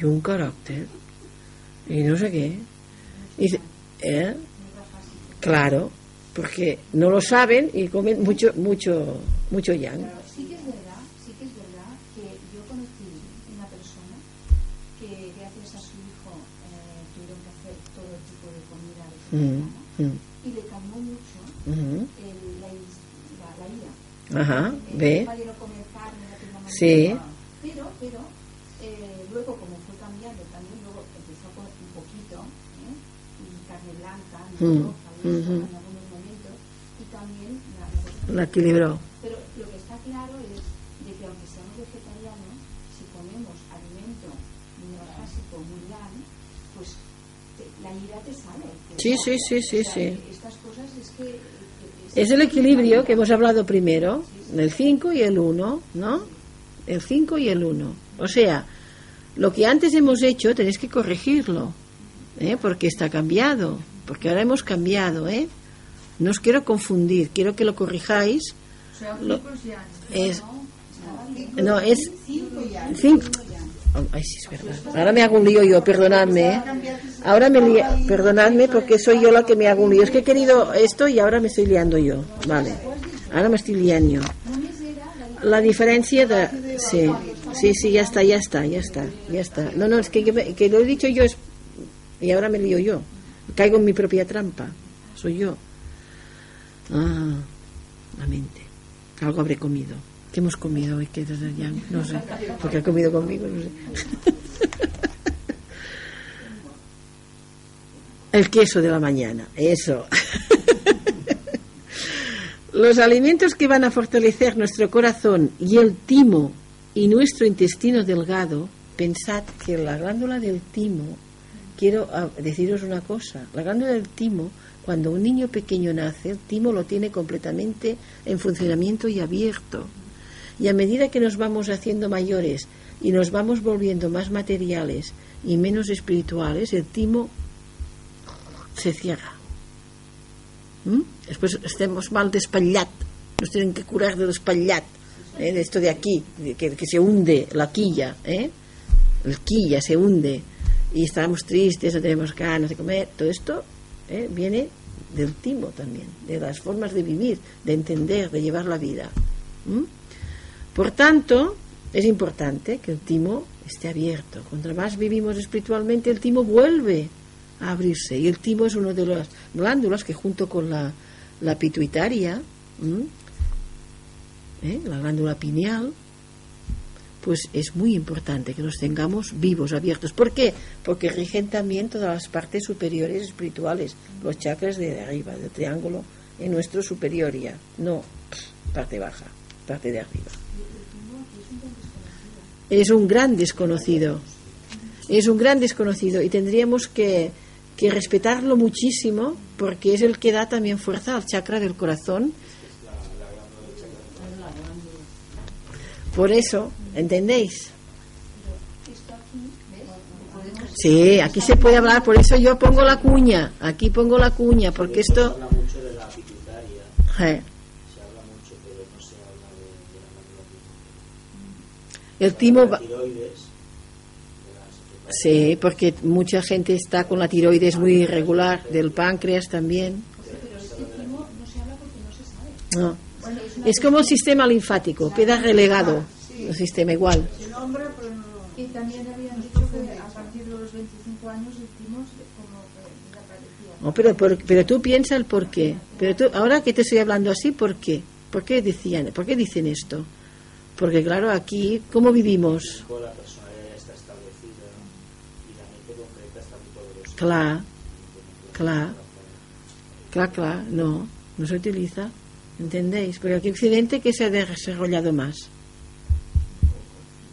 y un carácter y no sé qué. Y dice, ¿eh? Claro, porque no lo saben y comen mucho, mucho, mucho yang. Sí que es verdad, que que yo conocí una persona que gracias a su hijo eh, tuvieron que hacer todo tipo de comida Mm, vegetariana mm, y le calmó mucho el, la, is- la, la ira. Ajá, Eh, ve. papá ya no come carne de aquella manera. Sí. Pero, pero, eh, luego como fue cambiando también, luego empezó comer un poquito, ¿eh? y carne blanca, Mm, roja, eso ujú. en algunos momentos, y también la, la equilibró. pero lo que está claro es de que aunque seamos vegetarianos, si comemos alimento neofásico muy lan, pues te- la ira te sale. Sí, sí, sí, sí, sea, sí. Estas cosas es que... eh, Es el equilibrio que hemos hablado primero, el 5 y el 1, ¿no? El 5 y el 1. O sea, lo que antes hemos hecho tenéis que corregirlo, ¿eh? porque está cambiado, porque ahora hemos cambiado, ¿eh? No os quiero confundir, quiero que lo corrijáis. O sea, Lo- cinco ya. Es, Cinco- no, es cinco ya. 5. Ay, sí, es verdad. Ahora me hago un lío yo, perdonadme. ¿eh? Ahora me lía, perdonadme porque soy yo la que me hago un lío. Es que he querido esto y ahora me estoy liando yo. Vale. Ahora me estoy liando. La diferencia de... Sí, sí, sí, ya está, ya está, ya está, ya está. No, no, es que, que, que lo he dicho yo es... y ahora me lío yo. Caigo en mi propia trampa. Soy yo. Ah, la mente. Algo habré comido. ¿Qué hemos comido hoy? ¿Qué? No sé. Porque ha comido conmigo, no sé. El queso de la mañana, eso. Los alimentos que van a fortalecer nuestro corazón y el timo y nuestro intestino delgado, pensad que la glándula del timo, quiero ah, deciros una cosa, la glándula del timo, cuando un niño pequeño nace, el timo lo tiene completamente en funcionamiento y abierto. Y a medida que nos vamos haciendo mayores y nos vamos volviendo más materiales y menos espirituales, el timo se cierra. ¿Mm? Después estemos mal d'espatllat, nos tienen que curar de l'espatllat, ¿eh? de esto de aquí, que, que se hunde la quilla, ¿eh? el quilla se hunde y estamos tristes, no tenemos ganas de comer, todo esto ¿eh? viene del timo también, de las formas de vivir, de entender, de llevar la vida. ¿Mm? Por tanto, es importante que el timo esté abierto. Cuanto más vivimos espiritualmente, el timo vuelve a abrirse. Y el timo es una de las glándulas que junto con la, pituitaria. ¿eh? la glándula pineal, pues es muy importante que los tengamos vivos, abiertos. ¿Por qué? Porque rigen también todas las partes superiores espirituales, los chakras de arriba, del triángulo en nuestro superioria, no parte baja, parte de arriba. Es un gran desconocido. Es un gran desconocido y tendríamos que, que respetarlo muchísimo porque es el que da también fuerza al chakra del corazón. Por eso, ¿entendéis? Sí, aquí se puede hablar, por eso yo pongo la cuña, aquí pongo la cuña, porque esto... eh, el timo... Va- Sí, porque mucha gente está con la tiroides muy irregular, del páncreas también. No es como el sistema linfático, queda relegado el sistema igual. Y también habían dicho que a partir de los 25 años el timo como que desaparecía. Pero, pero tú piensa el por qué. Pero tú, ahora que te estoy hablando así, ¿por qué? ¿Por qué decían, por qué dicen esto? Porque claro, aquí, ¿cómo vivimos? La personalidad está establecida y la mente concreta está muy poderosa. Clar, clar, clar, clar, no, no se utiliza. ¿Entendéis? Porque aquí en Occidente, ¿qué se ha desarrollado más?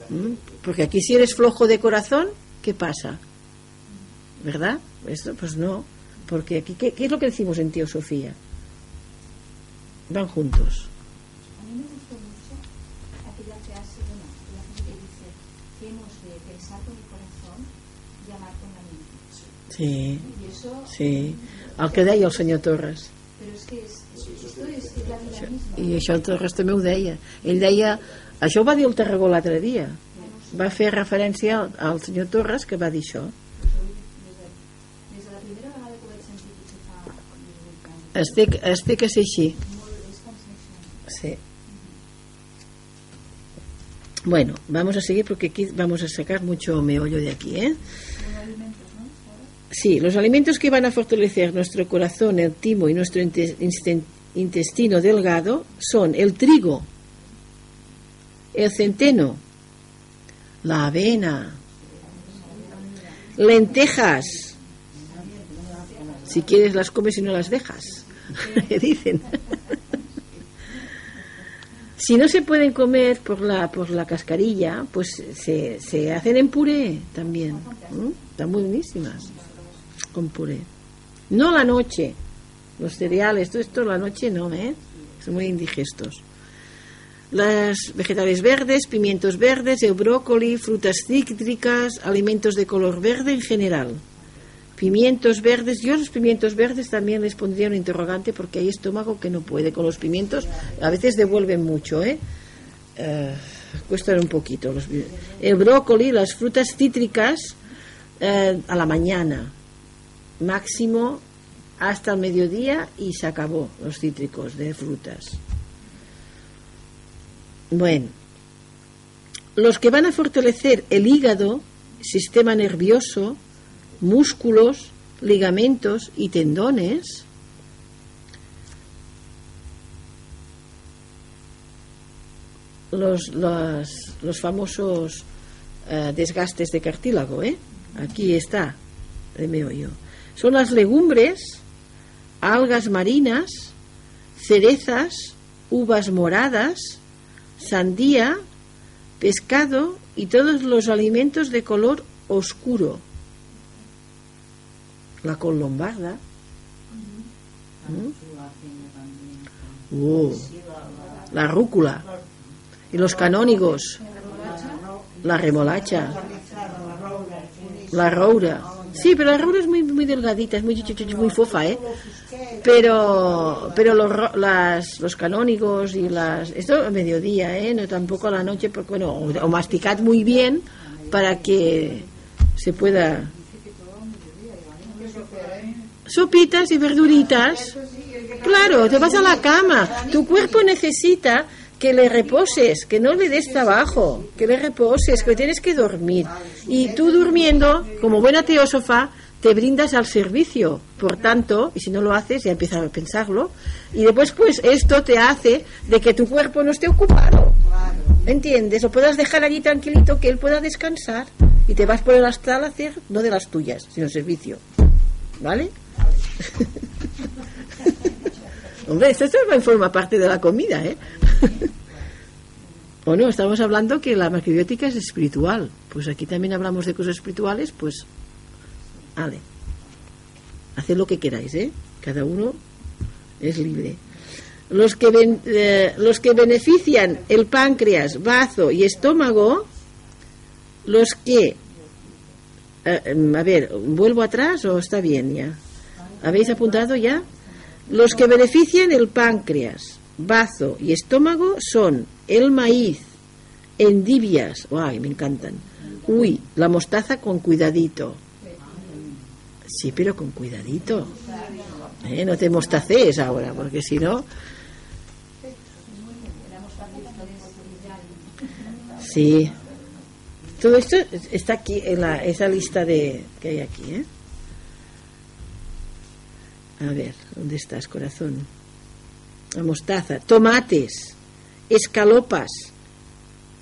¿Mm? Porque aquí si eres flojo de corazón, ¿qué pasa? ¿Verdad? Esto, pues no. Porque aquí, ¿qué, qué es lo que decimos en Teosofía? Van juntos. Sí, sí. El que deia el senyor Torres. pero es que la vida misma. I això el Torres també ho deia. Ell deia... Això ho va dir el Tarragó l'altre dia. Va fer referència al, al senyor Torres que va dir això. La primera vegada que ho vaig sentir, potser fa 18 anys, Es té, es té que ser així. és. Sí. Bueno, vamos a seguir porque aquí vamos a sacar mucho meollo de aquí, ¿eh? Sí, los alimentos que van a fortalecer nuestro corazón, el timo y nuestro intestino delgado son el trigo, el centeno, la avena, lentejas. Si quieres las comes y no las dejas, dicen. Si no se pueden comer por la, por la cascarilla, pues se, se hacen en puré también. Están buenísimas con puré. No la noche. Los cereales, todo esto la noche no, ¿eh? Son muy indigestos. Las vegetales verdes, pimientos verdes, el brócoli, frutas cítricas, alimentos de color verde en general. Pimientos verdes, yo los pimientos verdes también les pondría un interrogante porque hay estómago que no puede con los pimientos, a veces devuelven mucho, ¿eh? Eh, cuestan un poquito. El brócoli, las frutas cítricas eh, a la mañana, máximo hasta el mediodía y se acabó los cítricos de frutas. Bueno, los que van a fortalecer el hígado, sistema nervioso, músculos, ligamentos y tendones, los, los, los famosos eh, desgastes de cartílago, ¿eh? Aquí está, de meollo. Son las legumbres, algas marinas, cerezas, uvas moradas, sandía, pescado y todos los alimentos de color oscuro. La col lombarda. ¿Mm? Uh, la rúcula. Y los canónigos. La remolacha. La roura. Sí, pero la roura es muy, muy delgadita, es muy, muy fofa, ¿eh? Pero, pero los, las, los canónigos y las... Esto a mediodía, ¿eh? No tampoco a la noche, porque, bueno, o masticad muy bien para que se pueda... Sopitas y verduritas. Claro, te vas a la cama. Tu cuerpo necesita que le reposes, que no le des trabajo, que le reposes, que tienes que dormir. Y tú durmiendo, como buena teósofa, te brindas al servicio. Por tanto, y si no lo haces, ya empiezas a pensarlo. Y después, pues, esto te hace de que tu cuerpo no esté ocupado. ¿Entiendes? Lo puedas dejar allí tranquilito, que él pueda descansar. Y te vas por el astral a hacer, no de las tuyas, sino servicio. ¿Vale? Hombre, esto también forma parte de la comida, ¿eh? o no, estamos hablando que la macrobiótica es espiritual. Pues aquí también hablamos de cosas espirituales, pues. Vale. Haced lo que queráis, ¿eh? Cada uno es libre. Los que, eh, los que benefician el páncreas, bazo y estómago, los que. eh, em, a ver, ¿vuelvo atrás o está bien ya? ¿Habéis apuntado ya? Los que benefician el páncreas, bazo y estómago son el maíz, endivias, ¡ay, me encantan! Uy, la mostaza con cuidadito. Sí, pero con cuidadito. ¿Eh? No te mostacees ahora, porque si no... Sí. Todo esto está aquí en la, esa lista de que hay aquí, ¿eh? A ver, ¿dónde estás, corazón? La mostaza, tomates, escalopas.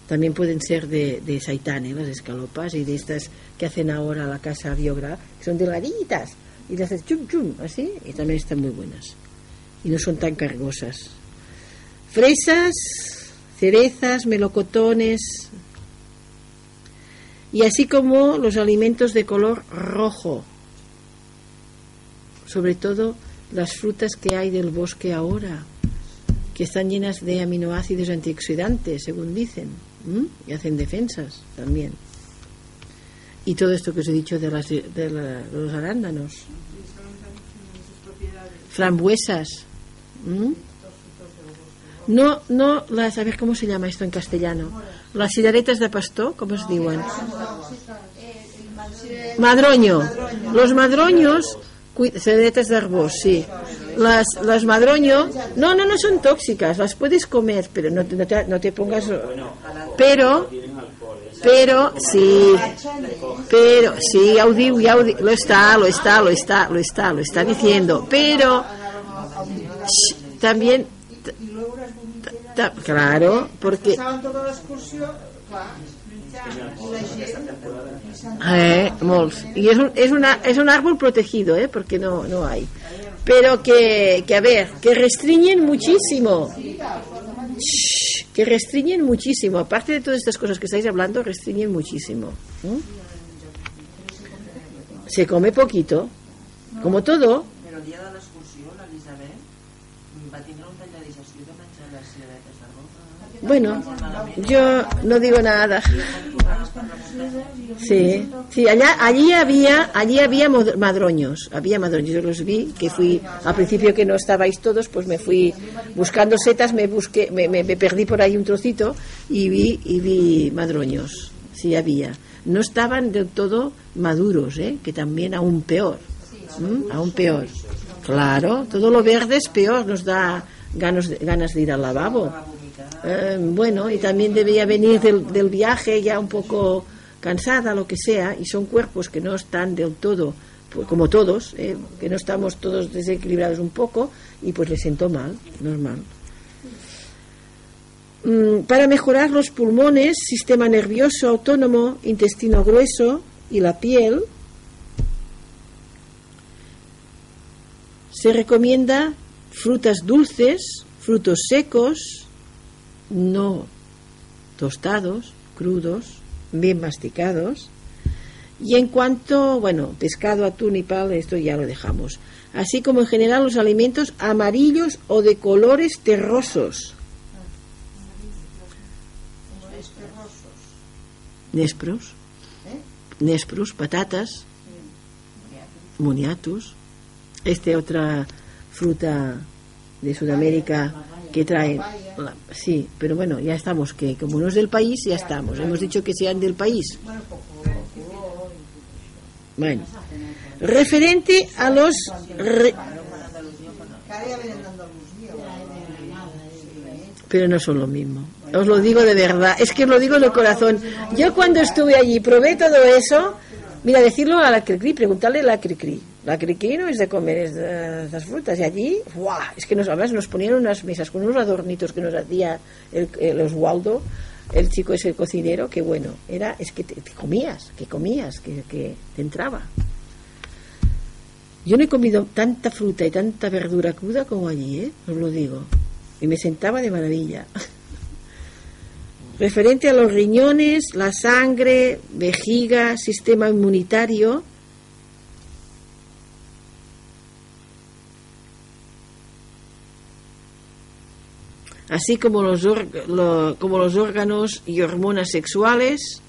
También pueden ser de, de saitán, ¿eh? las escalopas, y de estas que hacen ahora la casa biogra, que son delgaditas. Y las haces chum chum, así, y también están muy buenas. Y no son tan cargosas. Fresas, cerezas, melocotones. Y así como los alimentos de color rojo, sobre todo las frutas que hay del bosque ahora, que están llenas de aminoácidos antioxidantes, según dicen, y hacen defensas también. Y todo esto que os he dicho de, las, de, los arándanos, frambuesas. ¿m? No, no, las, a ver cómo se llama esto en castellano. les cireretes de pastor, com es diuen? Madroño. Los madroños, cireretes de arbós, sí. Las, las madroño, no, no, no son tóxicas, las puedes comer, pero no, te- no te, no te pongas... Pero, pero, sí, pero, sí, diu, lo está, lo está, lo está, lo está, lo está diciendo, pero, también, Y luego las vomiteras. ta- claro, porque. Eh, molts. Y es un, es, una, es un árbol protegido, ¿eh? Porque no, no hay. Pero que, que, a ver, que restringen muchísimo. Shh, que restringen muchísimo. Aparte de todas estas cosas que estáis hablando, restringen muchísimo. ¿Mm? Se come poquito. Como todo. Però el dia de l'excursió, l'Elisabet va tindre un tall de digestió de menjar les cireretes d'arbós. Bueno, yo no digo nada. Sí, sí, allá, allí había, allí había madroños, había madroños, yo los vi, que fui, al principio que no estabais todos, pues me fui buscando setas, me busqué, me, me- perdí por ahí un trocito y vi, y vi madroños, sí había. No estaban del todo maduros, ¿eh? que también aún peor, aún peor. Claro, todo lo verde es peor, nos da ganas ganas de ir al lavabo. Eh, bueno, y también debía venir del, viaje ya un poco cansada, lo que sea, y son cuerpos que no están del todo, pues, como todos, eh, que no estamos todos desequilibrados un poco, y pues le sentó mal, normal. Mm, para mejorar los pulmones, sistema nervioso autónomo, intestino grueso y la piel, se recomienda frutas dulces, frutos secos, no tostados, crudos, bien masticados. Y en cuanto, bueno, pescado, atún y pal, esto ya lo dejamos. Así como en general los alimentos amarillos o de colores terrosos. Nespros. Nespros, patatas, moniatus. Este otra fruta de Sudamérica que trae. la- sí, pero bueno, ya estamos, que como no es del país, ya estamos. Hemos dicho que sean del país. Bueno, referente a los. re- pero no son lo mismo. Os lo digo de verdad, es que os lo digo de corazón. Yo cuando estuve allí probé todo eso. Mira, decirlo a la Cricri, preguntarle a la Cricri. La Cricri no es de comer es de- estas frutas. Y allí, ¡guau! Es que nos, además nos ponían unas mesas con unos adornitos que nos hacía el, el Oswaldo, el chico ese cocinero, que bueno, era, es que te, te comías, que comías, que, que te entraba. Yo no he comido tanta fruta y tanta verdura cruda como allí, ¿eh? Os lo digo. Y me sentaba de maravilla. Referente a los riñones, la sangre, vejiga, sistema inmunitario. Así como los, como los órganos y hormonas sexuales.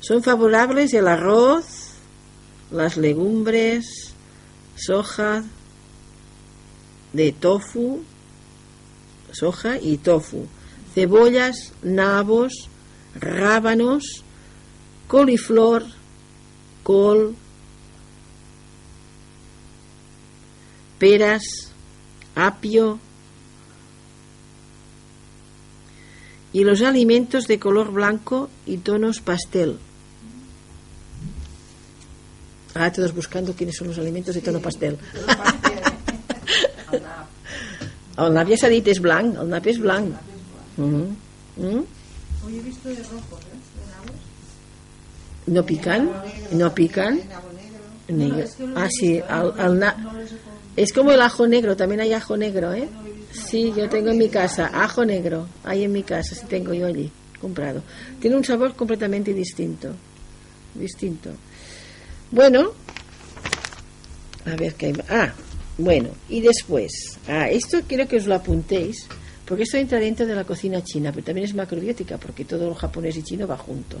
Son favorables el arroz, las legumbres, soja, de tofu, soja y tofu, cebollas, nabos, rábanos, coliflor, col, peras, apio y los alimentos de color blanco y tonos pastel. Ah, todos buscando quiénes son los alimentos de tono pastel. El nap ja s'ha dit, és blanc, el nap és blanc. Mhm. Mm? Hoy he visto de rojos, ¿eh? No pican, no pican. Ah, sí, el, el na- es como el ajo negro, también hay ajo negro, ¿eh? Sí, yo tengo en mi casa, ajo negro, hay en mi casa, sí tengo yo allí, comprado. Tiene un sabor completamente distinto, distinto. Bueno, a ver qué hay. Ah, bueno, y después, ah, esto quiero que os lo apuntéis, porque esto entra dentro de la cocina china, pero también es macrobiótica, porque todo lo japonés y chino va junto.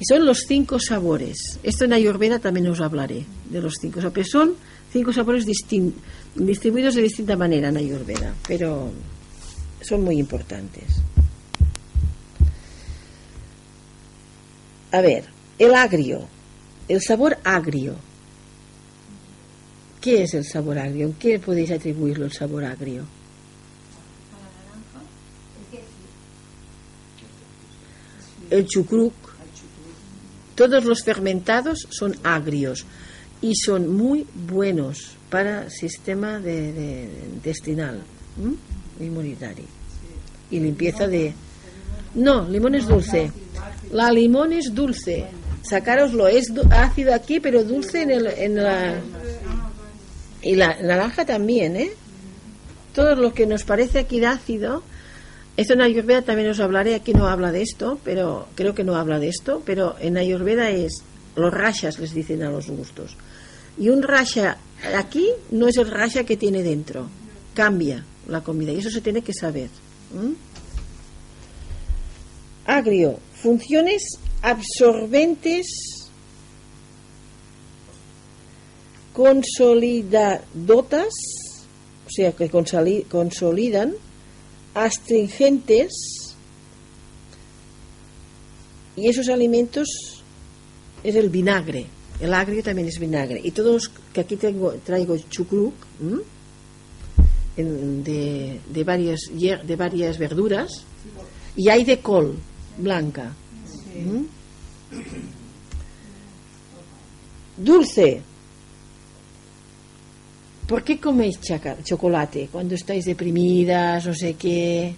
Y son los cinco sabores. Esto en Ayurveda también os hablaré de los cinco sabores. Son Cinco sabores distin- distribuidos de distinta manera en Ayurveda, pero son muy importantes. A ver, el agrio, el sabor agrio. ¿Qué es el sabor agrio? ¿En qué podéis atribuirlo el sabor agrio? El chucruc. Todos los fermentados son agrios y son muy buenos para sistema de, de- intestinal inmunitario y limpieza de... No, limón es dulce. La limón es dulce. Sacároslo, es ácido aquí, pero dulce en, el, en la... Y la naranja también, ¿eh? Todo lo que nos parece aquí de ácido, esto en Ayurveda también os hablaré, aquí no habla de esto, pero creo que no habla de esto, pero en Ayurveda es, los rashas les dicen a los gustos. Y un rasha aquí no es el rasha que tiene dentro, cambia la comida y eso se tiene que saber. Agrio, funciones absorbentes consolidadotas, o sea, que consoli- consolidan, astringentes, y esos alimentos es el vinagre. El agrio también es vinagre. Y todos que aquí tengo, traigo. En- de, de, varias, de varias verduras, y hay de col blanca. Dulce. ¿Por qué coméis chocolate cuando estáis deprimidas, no sé qué?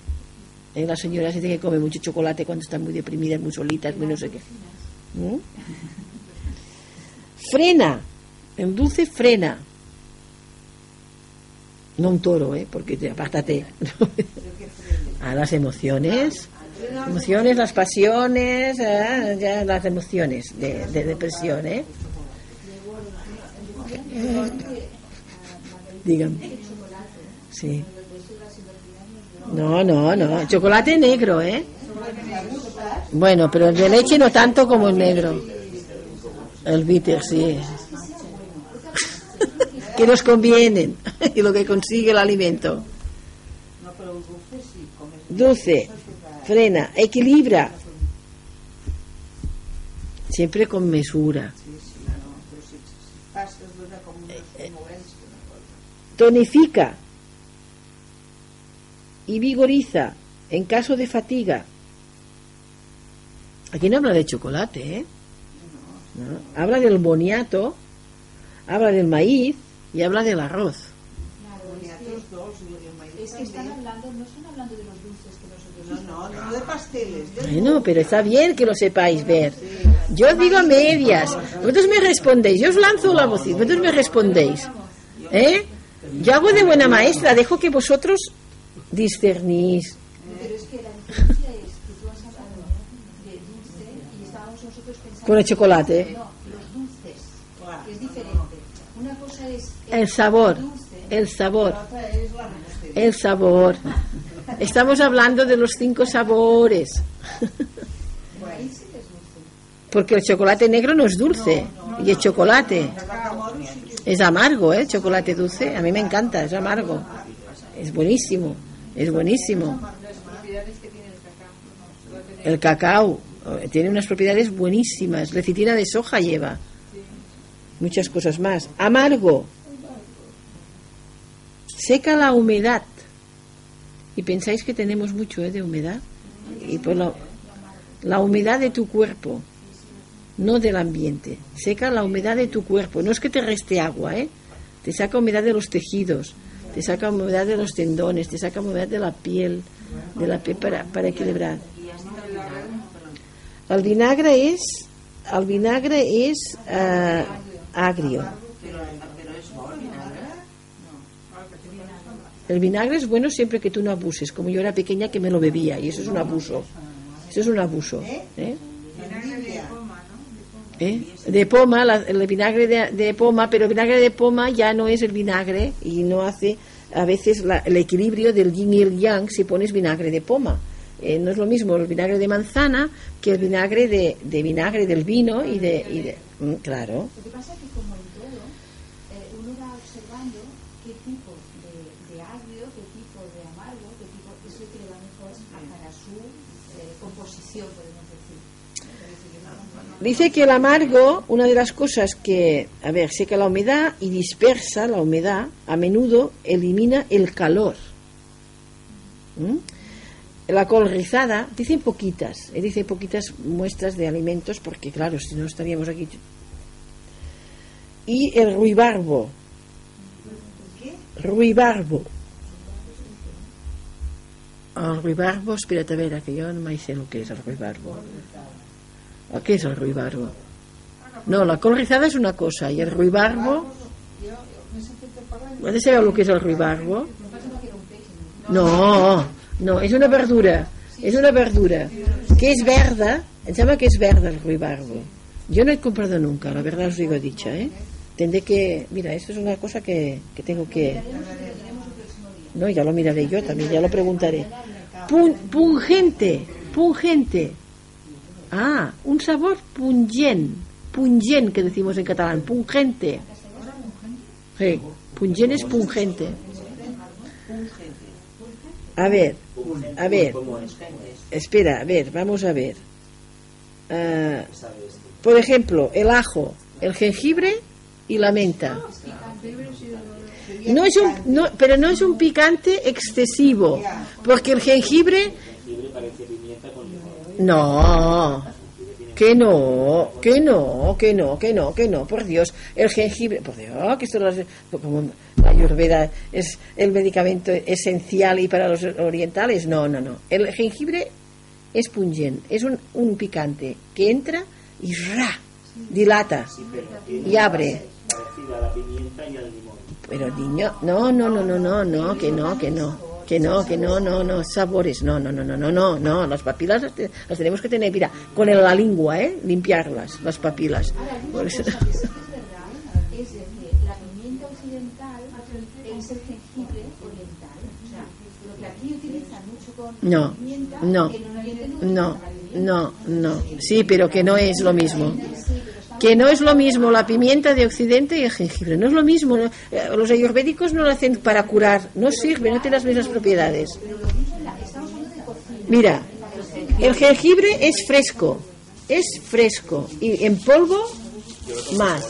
Eh, la señora dice que come mucho chocolate cuando está muy deprimida, muy solitas, muy no sé qué. Frena. El dulce frena. No un toro, ¿eh? Porque te, apártate. A las emociones. Emociones, las pasiones, eh, ya las emociones de, de depresión, ¿eh? Sí. No, no, no. Chocolate negro, ¿eh? Bueno, pero el de leche no tanto como el negro. El bitter, sí. que nos convienen y lo que consigue el alimento. Dulce, frena, equilibra. Siempre con mesura. Tonifica y vigoriza en caso de fatiga. Aquí no habla de chocolate, ¿eh? No. Habla del boniato, habla del maíz y habla del arroz. Es que están hablando, no están hablando de los dulces que nosotros No, no, no de pasteles. de- Bueno, pero está bien que lo sepáis ver. Yo os digo a medias. Vosotros me respondéis. Yo os lanzo la voz vosotros me respondéis. ¿Eh? Yo hago de buena maestra. Dejo que vosotros discernís. Pero es que la diferencia es que tú has hablado de dulce y estábamos nosotros pensando... Con el chocolate. No, los dulces, que es diferente. Una cosa es El sabor. dulce, El sabor. Otra es la repostera. El sabor. Estamos hablando de los cinco sabores. Porque el chocolate negro no es dulce. Y el chocolate es amargo, ¿eh? El chocolate dulce. A mí me encanta, es amargo. Es buenísimo. Es buenísimo. El cacao. Eh, tiene unas propiedades buenísimas. Lecitina de soja lleva. Muchas cosas más. Amargo. Seca la humedad. Y pensáis que tenemos mucho ¿eh? de humedad. Y por la, la humedad de tu cuerpo, no del ambiente. Seca la humedad de tu cuerpo. No es que te reste agua, ¿eh? Te saca humedad de los tejidos, te saca humedad de los tendones, te saca humedad de la piel, de la piel para equilibrar. El vinagre es, el vinagre eh, agrio. És el vinagre? Es bueno siempre que tú no abuses, como yo era pequeña que me lo bebía y eso es un abuso. Eso es un abuso. ¿eh? ¿Eh? De poma, la- el vinagre de, de poma, pero el vinagre de poma ya no es el vinagre y no hace a veces la- el equilibrio del yin y el yang si pones vinagre de poma. Eh, no es lo mismo el vinagre de manzana que el vinagre de, de vinagre del vino y de, y de- mm, claro. Lo que pasa es que como en todo, eh, uno va qué tipo de, de agrio, qué tipo de amargo, qué tipo, es lo que le va mejor para su eh, composición, podemos decir. Dice que el amargo, una de las cosas que, a ver, seca la humedad y dispersa la humedad, a menudo elimina el calor. ¿Mm? La col rizada, dicen poquitas, eh, dicen poquitas muestras de alimentos, porque claro, si no estaríamos aquí. Y el ruibarbo. Ruibarbo. El ruibarbo, espérate a ver, que yo no me sé lo que es el ruibarbo. ¿O ¿Qué es el ruibarbo? No, la col rizada es una cosa, y el ruibarbo... ¿Puedes saber lo que es el ruibarbo? No, no, és una verdura. És una verdura. Que és verda, em sembla que és verda el ruibarbo. Yo no he comprado nunca, la verdad os digo dicha, ¿eh? Tendré que... Mira, esto es una cosa que, que tengo que... No, ya lo miraré yo también, ya lo preguntaré. Pun- pungente, pungente. Ah, un sabor pungent. Pungent, que decimos en catalán. Pungente. Sí, es pungente. A ver, a ver, espera, a ver, vamos a ver. Ah, por ejemplo, el ajo, el jengibre y la menta. No es un, no, pero no es un picante excesivo, porque el jengibre Jengibre parece pimienta con limón. no, que no, que no, que no, que no, que no, por Dios, el jengibre, por Dios, que esto hace- como la ayurveda es el medicamento esencial y para los orientales, no, no, no, el jengibre es pungent, es un, un picante que entra y ra, dilata y abre. Pero niño, no, no, no, no, no, no, que no, que no, que no, que no, no, no, sabores, no, no, no, no, no, no, no, las papilas las, te- las tenemos que tener, mira, con el- la lengua, ¿eh? Limpiarlas, las papilas. Ahora, hay Por una eso- cosa que sí que es verdad, es de que la pimienta occidental es el jengibre oriental. O sea, lo que aquí utilizan mucho con No, pimienta, no, en Oriente no, no, no, sí, pero que no es lo mismo. Que no es lo mismo la pimienta de Occidente y el jengibre, no es lo mismo. ¿no? Eh, Los ayurvédicos no lo hacen para curar, no sirve, no tiene las mismas propiedades. Mira, el jengibre es fresco, es fresco y en polvo más,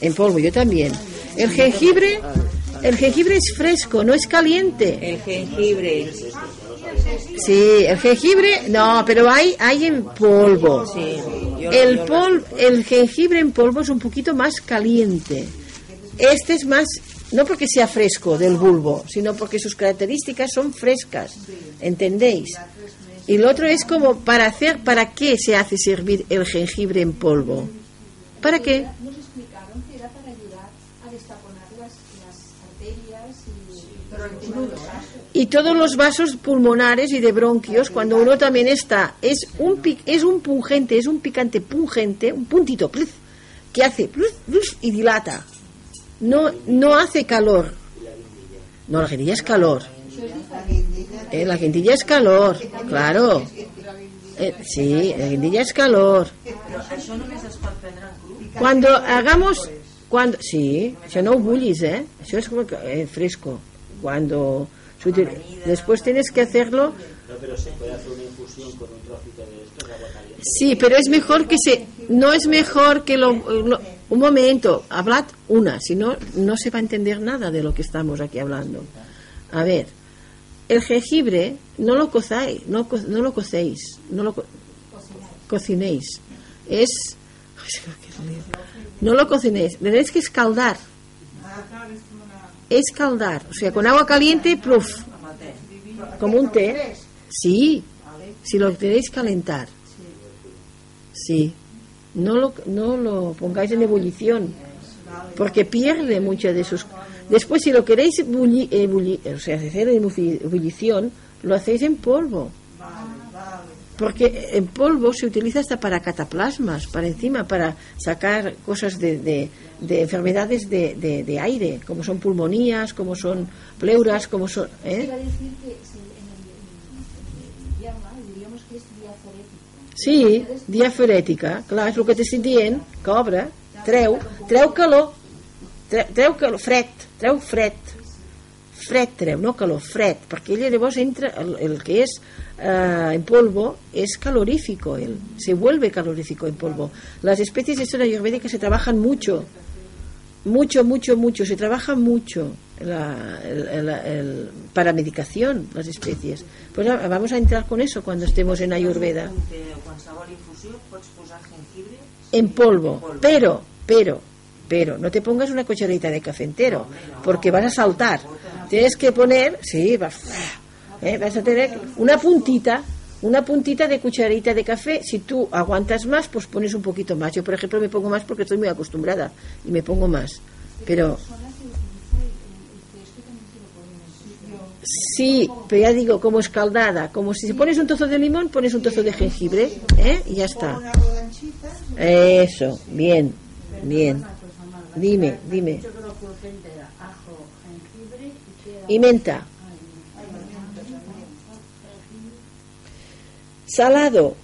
en polvo yo también. El jengibre, el jengibre es fresco, no es caliente. El jengibre. Sí, el jengibre, no, pero hay, hay en polvo. Sí, El, lo- pol, el jengibre en polvo es un poquito más caliente. Este es más, no porque sea fresco del bulbo, sino porque sus características son frescas. ¿Entendéis? Y el otro es como para hacer, ¿para qué se hace servir el jengibre en polvo? ¿Para qué? Nos explicaron que era para ayudar a destaponar las, arterias y. y todos los vasos pulmonares y de bronquios cuando uno también está es un es un pungente es un picante pungente un puntito pluf, que hace pluf, pluf, y dilata. No no hace calor. No la guindilla es calor. Eh, la guindilla es calor claro. Eh, sí la guindilla es calor. Cuando hagamos cuando sí això no ho bullis eh això es como que, eh, fresco. Cuando después tienes que hacerlo No, pero se puede hacer una infusión con un trocito de esto de agua caliente. Sí, pero es mejor que se... No es mejor que lo... lo- un momento, hablad una, si no, no se va a entender nada de lo que estamos aquí hablando. A ver, el jengibre no lo cozáis, no, co- no lo cocéis, no lo co- cocinéis. Es... No lo cocinéis, tenéis que escaldar. Escaldar, o sea, con agua caliente, pluf, como un té. Sí, si lo queréis calentar. Sí. No lo, no lo pongáis en ebullición, porque pierde muchas de sus... Después, si lo queréis bulli- ebulli- o sea, hacer en ebulli- ebullición, lo hacéis en polvo. Porque en polvo se utiliza hasta para cataplasmas, para encima, para sacar cosas de, de- de enfermedades de, de- de aire, como son pulmonías, como son pleuras, como son... ¿eh? Sí, diaforética, clar, és el que t'estic dient, que obre, treu, treu calor, treu, treu calor, fred, treu fred, fred treu, no calor, fred, perquè ell llavors entra, el, el que és eh, en polvo es calorífico, él, se vuelve calorífico en polvo. Las especies de esto en ayurvédica se trabajan mucho, mucho, mucho, mucho, se trabaja mucho la, el- el- para medicación las especies. Pues ah, vamos a entrar con eso cuando estemos en Ayurveda. En polvo, pero, pero, pero, no te pongas una cucharadita de café entero, porque vas a saltar. Tienes que poner, sí, vas, eh, vas a tener una puntita, una puntita de cucharadita de café. Si tú aguantas más, pues pones un poquito más. Yo, por ejemplo, me pongo más porque estoy muy acostumbrada y me pongo más. Pero sí, pero ya digo, como escaldada, como si pones un trozo de limón, pones un trozo de jengibre, ¿eh? y ya está. Eso, bien, bien. Dime, dime. Y menta. Salado.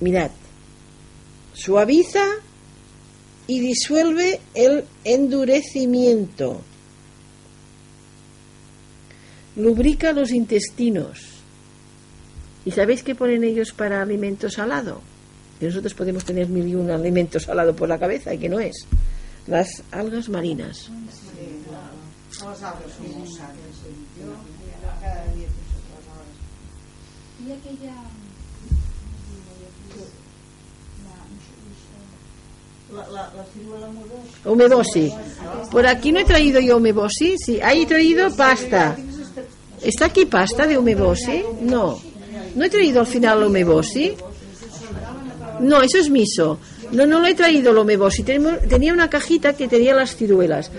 Mirad. Suaviza y disuelve el endurecimiento. Lubrica los intestinos. ¿Y sabéis qué ponen ellos para alimento salado? Que nosotros podemos tener mil y un alimento salado por la cabeza y que no es. Las algas marinas muy sanas. Yo cada día pienso que las algas. Y aquella... La, la, la modosa. Omebosi. Por aquí no he traído yo omebosi, sí. Ahí he traído pasta. ¿Está aquí pasta de omebosi? No. ¿No he traído al final el omebosi? No, eso es miso. No, no lo he traído el omebosi. Tenemos- Tenía una cajita que tenía las ciruelas.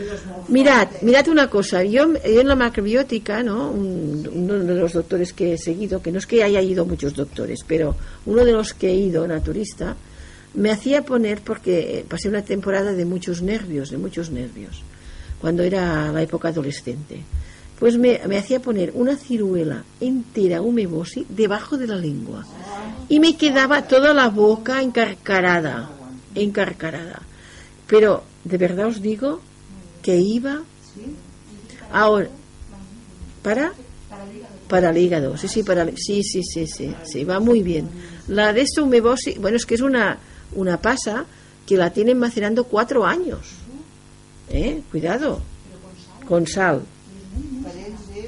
Mirad, mirad una cosa. Yo, en la macrobiótica, ¿no? Un- uno de los doctores que he seguido, que no es que haya ido muchos doctores, pero uno de los que he ido, naturista, me hacía poner, porque pasé una temporada de muchos nervios, de muchos nervios, cuando era la época adolescente. Pues me, me hacía poner una ciruela entera umebosi debajo de la lengua. Y me quedaba toda la boca encarcarada, encarcarada. Pero de verdad os digo que iba ahora para para el hígado, sí, sí, para sí, sí, sí, sí, sí, va muy bien. La de esto umebosi, bueno, es que es una una pasa que la tienen macerando cuatro años. ¿Eh? Cuidado. Con sal.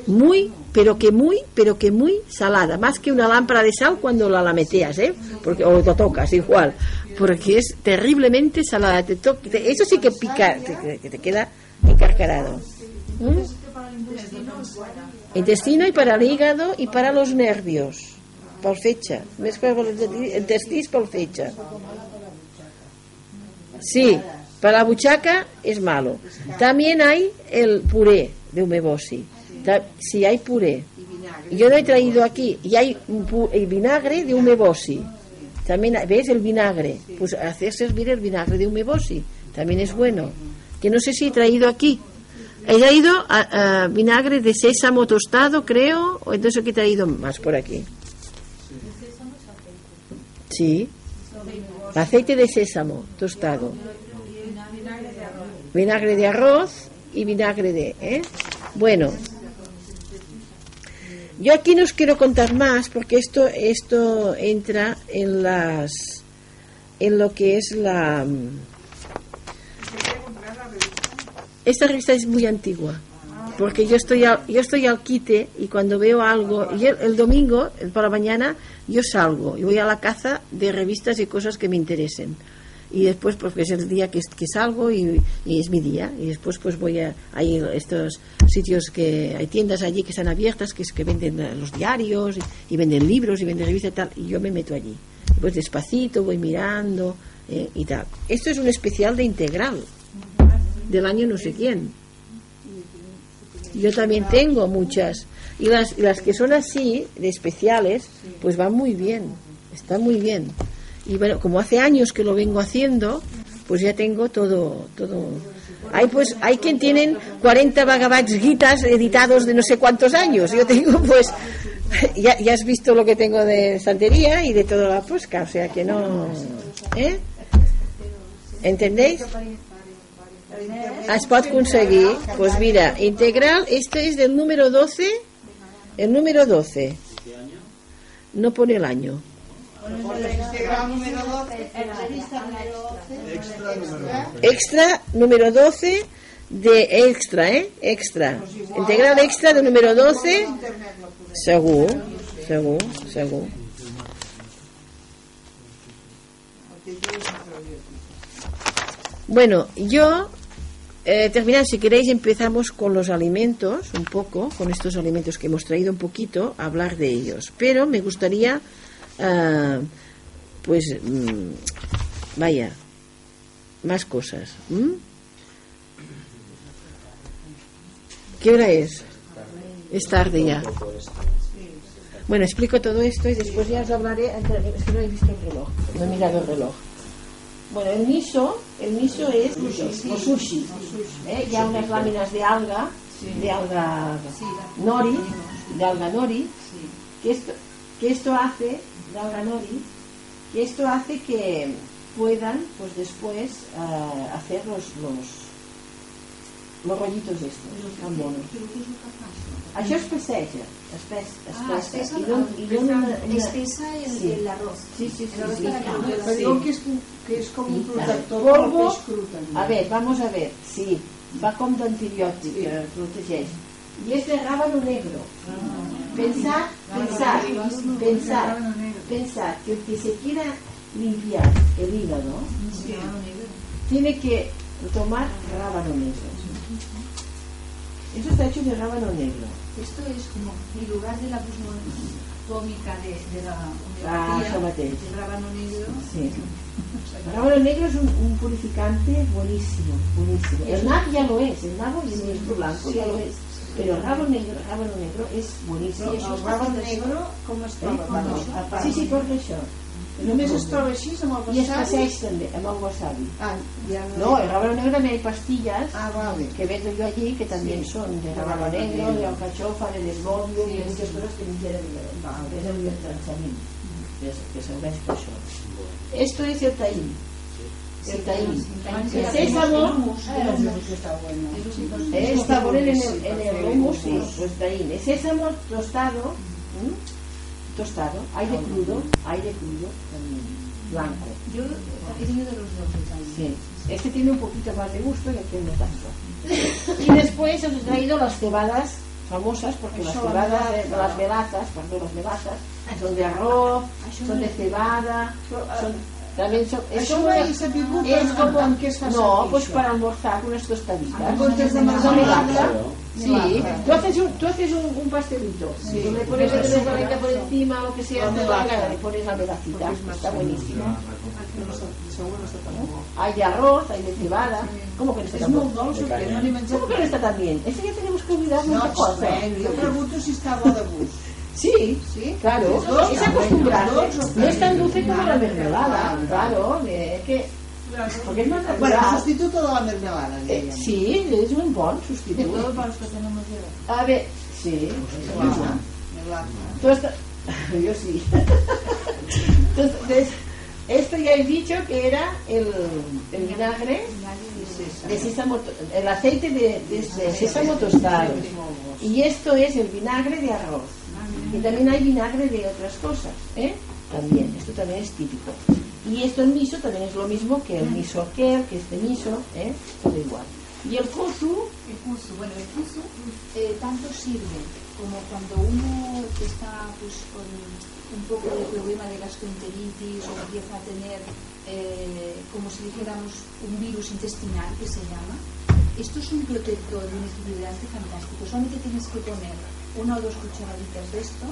Muy, pero que muy, pero que muy salada. Más que una lámpara de sal cuando la lameteas, ¿eh? Porque, o lo tocas igual. Porque es terriblemente salada. Te to- te- eso sí que pica, te, te- queda encarcarado. ¿Mm? Intestino y para el hígado y para los nervios. Fetge. Més que pel intestí pel fetge. Sí, para la buchaca es malo. También hay el puré de umebosi. Si hay puré. Yo lo he traído aquí. Y hay el vinagre de umebosi. También, ¿ves el vinagre? Pues hacer servir el vinagre de umebosi. También es bueno. Que no sé si he traído aquí. He traído a- a vinagre de sésamo tostado, creo. O entonces que he traído más por aquí. Sí. Aceite de sésamo tostado. Vinagre de arroz y vinagre de... ¿eh? Bueno. Yo aquí no os quiero contar más porque esto, esto entra en las en lo que es la mm, esta revista es muy antigua porque yo estoy al, yo estoy al quite y cuando veo algo y el, el domingo por la mañana yo salgo y voy a la caza de revistas y cosas que me interesen y después pues es el día que, que salgo y, es mi día. Y después pues voy a hay estos sitios que hay tiendas allí que están abiertas que que venden los diarios y, venden libros y venden revistas y tal y yo me meto allí. Pues despacito voy mirando eh, y tal. Esto es un especial de integral del año no sé quién. Yo también tengo muchas. Y las, las que son así de especiales pues van muy bien están muy bien y bueno como hace años que lo vengo haciendo pues ya tengo todo todo hay pues hay quien tienen 40 Bhagavad Gitas editados de no sé cuántos años yo tengo pues ya, ya has visto lo que tengo de santería y de toda la posca o sea que no ¿eh? ¿entendéis? Es pot aconseguir. Pues mira, integral, este es del número 12. El número 12. ¿De qué año? No pone el año. Integral número 12. Extra número 12. Extra número 12 de extra, ¿eh? Extra. Integral extra de número 12. Internet lo podem. Segur, segur, segur. Bueno, yo, eh, terminar, si queréis, empezamos con los alimentos, un poco, con estos alimentos que hemos traído un poquito, a hablar de ellos. Pero me gustaría, ah, pues, mm, vaya, más cosas. ¿Qué hora es? Es tarde ya. Bueno, explico todo esto y después ya os hablaré. Es que no he visto el reloj, no he mirado el reloj. Bueno, el miso, el miso es los sushi. ¿eh? Ya unas láminas de alga, de alga nori, de alga nori, que esto, que esto hace, de alga nori, que esto hace que puedan, pues después, ah, hacer los, los, los rollitos estos, tan monos. Això es passeja, es pes, es Ah, pesa, espesa i el- don, i don una, una... Espesa el, Sí. el arroz. Sí, sí, sí, El arroz sí. para que Però és, que és com un Sí. protector Polvo. peix cru, també. A ver, vamos a ver, sí, va com d'antibiòtic, Sí. que protegeix. I és de rábano negro. Pensad, pensad, pensad, pensad que el que se quiera limpiar el hígado tiene que tomar rábano negro. Eso está hecho de rábano negro. Esto es como en lugar de la tómica de, de la Ah, el rábano negro. Sí. El rábano negro es un, un purificante buenísimo, buenísimo. El nab ya lo es, el nabo y el nuestro blanco ya lo es. Pero el rábano negro, el rábano negro es buenísimo. Però el rabo negre com es troba? Eh? Bueno, a part. Sí, sí, porta això. Només es troba així amb el I es wasabi? passeig també, amb el wasabi. Ah, ja No, el rábano negro también hay pastillas Ah, vale. que vendo yo allí que también son de rábano negro, de alcachofa, de desbobio, y de muchas cosas que no quieren Es el biotransamiento, que, es- que serveix per això. Esto es el taín. El taín. El sésamo, Está bueno. está poner en el, en el hummus, pues taín. El sésamo tostado, tostado, aire crudo, aire crudo, también, blanco. Yo he tenido de los dos. Sí. Este tiene un poquito más de gusto y aquel no tanto. Y después os he traído las cebadas famosas, porque las cebadas, de, las melazas, perdón, las melazas, son de arroz, son de cebada, son, también es Això una- amb, amb què fa no, servir pues això. para almorzar unas tostaditas. En comptes de. Sí, tú haces un, tú haces un, un pastelito, Sí. le pones la chocolate por encima o que sea, te la le pones la melacita, está buenísimo. No tan bo. Hay de arroz, hay de cebada. ¿Cómo que no está tan bueno? no ¿Cómo que no está tan bien? Ese ya tenemos que olvidar No, muchas cosas. jo pregunto si està bo de gust. Sí, Sí? claro. Es bueno, dolç, No es tan dulce como la mermelada, claro. eh, que, porque es más Bueno, natural. substituto de la mermelada, Eh, sí, es un bon De sustituto. todos para los que tenemos de A ver, sí. Tú está- Yo sí. Entonces, esto ya he dicho que era el, el vinagre de sésamo, el aceite de, de, de sésamo tostado. Y esto es el vinagre de arroz. Y también hay vinagre de otras cosas, ¿eh? También, esto también es típico. Y esto el miso también es lo mismo que el miso que este miso, ¿eh? Todo igual. Y el kusu, El curso, bueno, el curso eh, tanto sirve como cuando uno está pues, con un poco de problema de gastroenteritis o empieza a tener, eh, como si dijéramos, un virus intestinal que se llama. Esto es un protector un equilibrante fantástico. Solamente tienes que poner una o dos cucharaditas de esto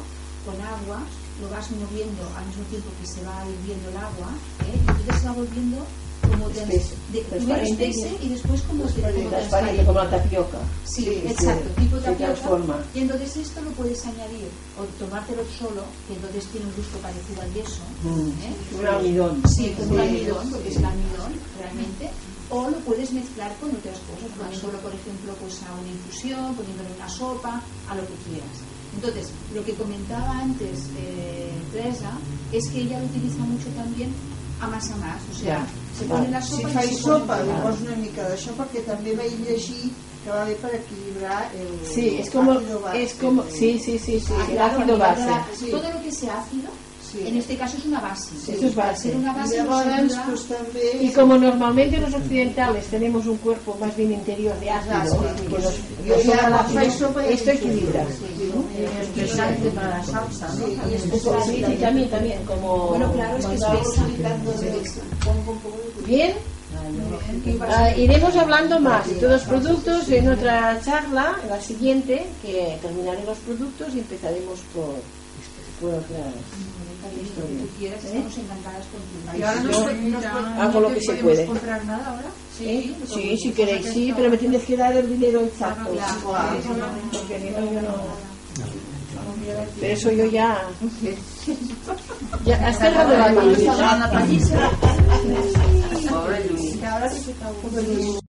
con agua, lo vas moviendo al mismo tiempo que se va hirviendo el agua, ¿eh? y entonces se va volviendo como Espeso, de, primero transparente. espese y después como, como transparente como la tapioca. Sí, Sí, exacto, sí, tipo tapioca. Y entonces esto lo puedes añadir o tomártelo solo, que entonces tiene un gusto parecido al yeso. ¿eh? Un almidón. Sí, como un almidón, porque es el almidón realmente. O lo puedes mezclar con otras cosas, poniéndolo, por ejemplo, pues a una infusión, poniéndolo en una sopa, a lo que quieras. Entonces, lo que comentaba antes eh, Teresa es que ella lo utiliza mucho también a más a más. O sea, Ja. se pone la Si sopa y faig se pone sopa, el poso una mica d'això perquè també vaig llegir que va bé per equilibrar el Sí, es como, ácido base. es como, sí, sí, sí, sí, Ah, el ácido base. la- Sí. Todo lo que sea ácido, Sí. en este caso es una base. Eso es base. una nos pues, també... Y como normalmente los occidentales tenemos un cuerpo más bien interior de ácido, Sí, que ácido, faig sopa y esto equilibra. Especialmente para la salsa, ¿no? Sí, y También. Sí, sí, también, también, como... Bueno, claro, es que es Bien, Ah, iremos hablando más de todos los productos en otra charla, en la siguiente, que terminaré los productos y empezaremos por, por otras Lo que tú historias. quieras, ¿Eh? estamos encantadas con Y ahora nos, nos, hago lo que se puede. comprar nada ahora? ¿Eh? Sí, si queréis, sí, pero me tienes que dar el dinero exacto. Porque si no, yo no... Pero eso yo ya... ya hasta el de la ahora sí acabo.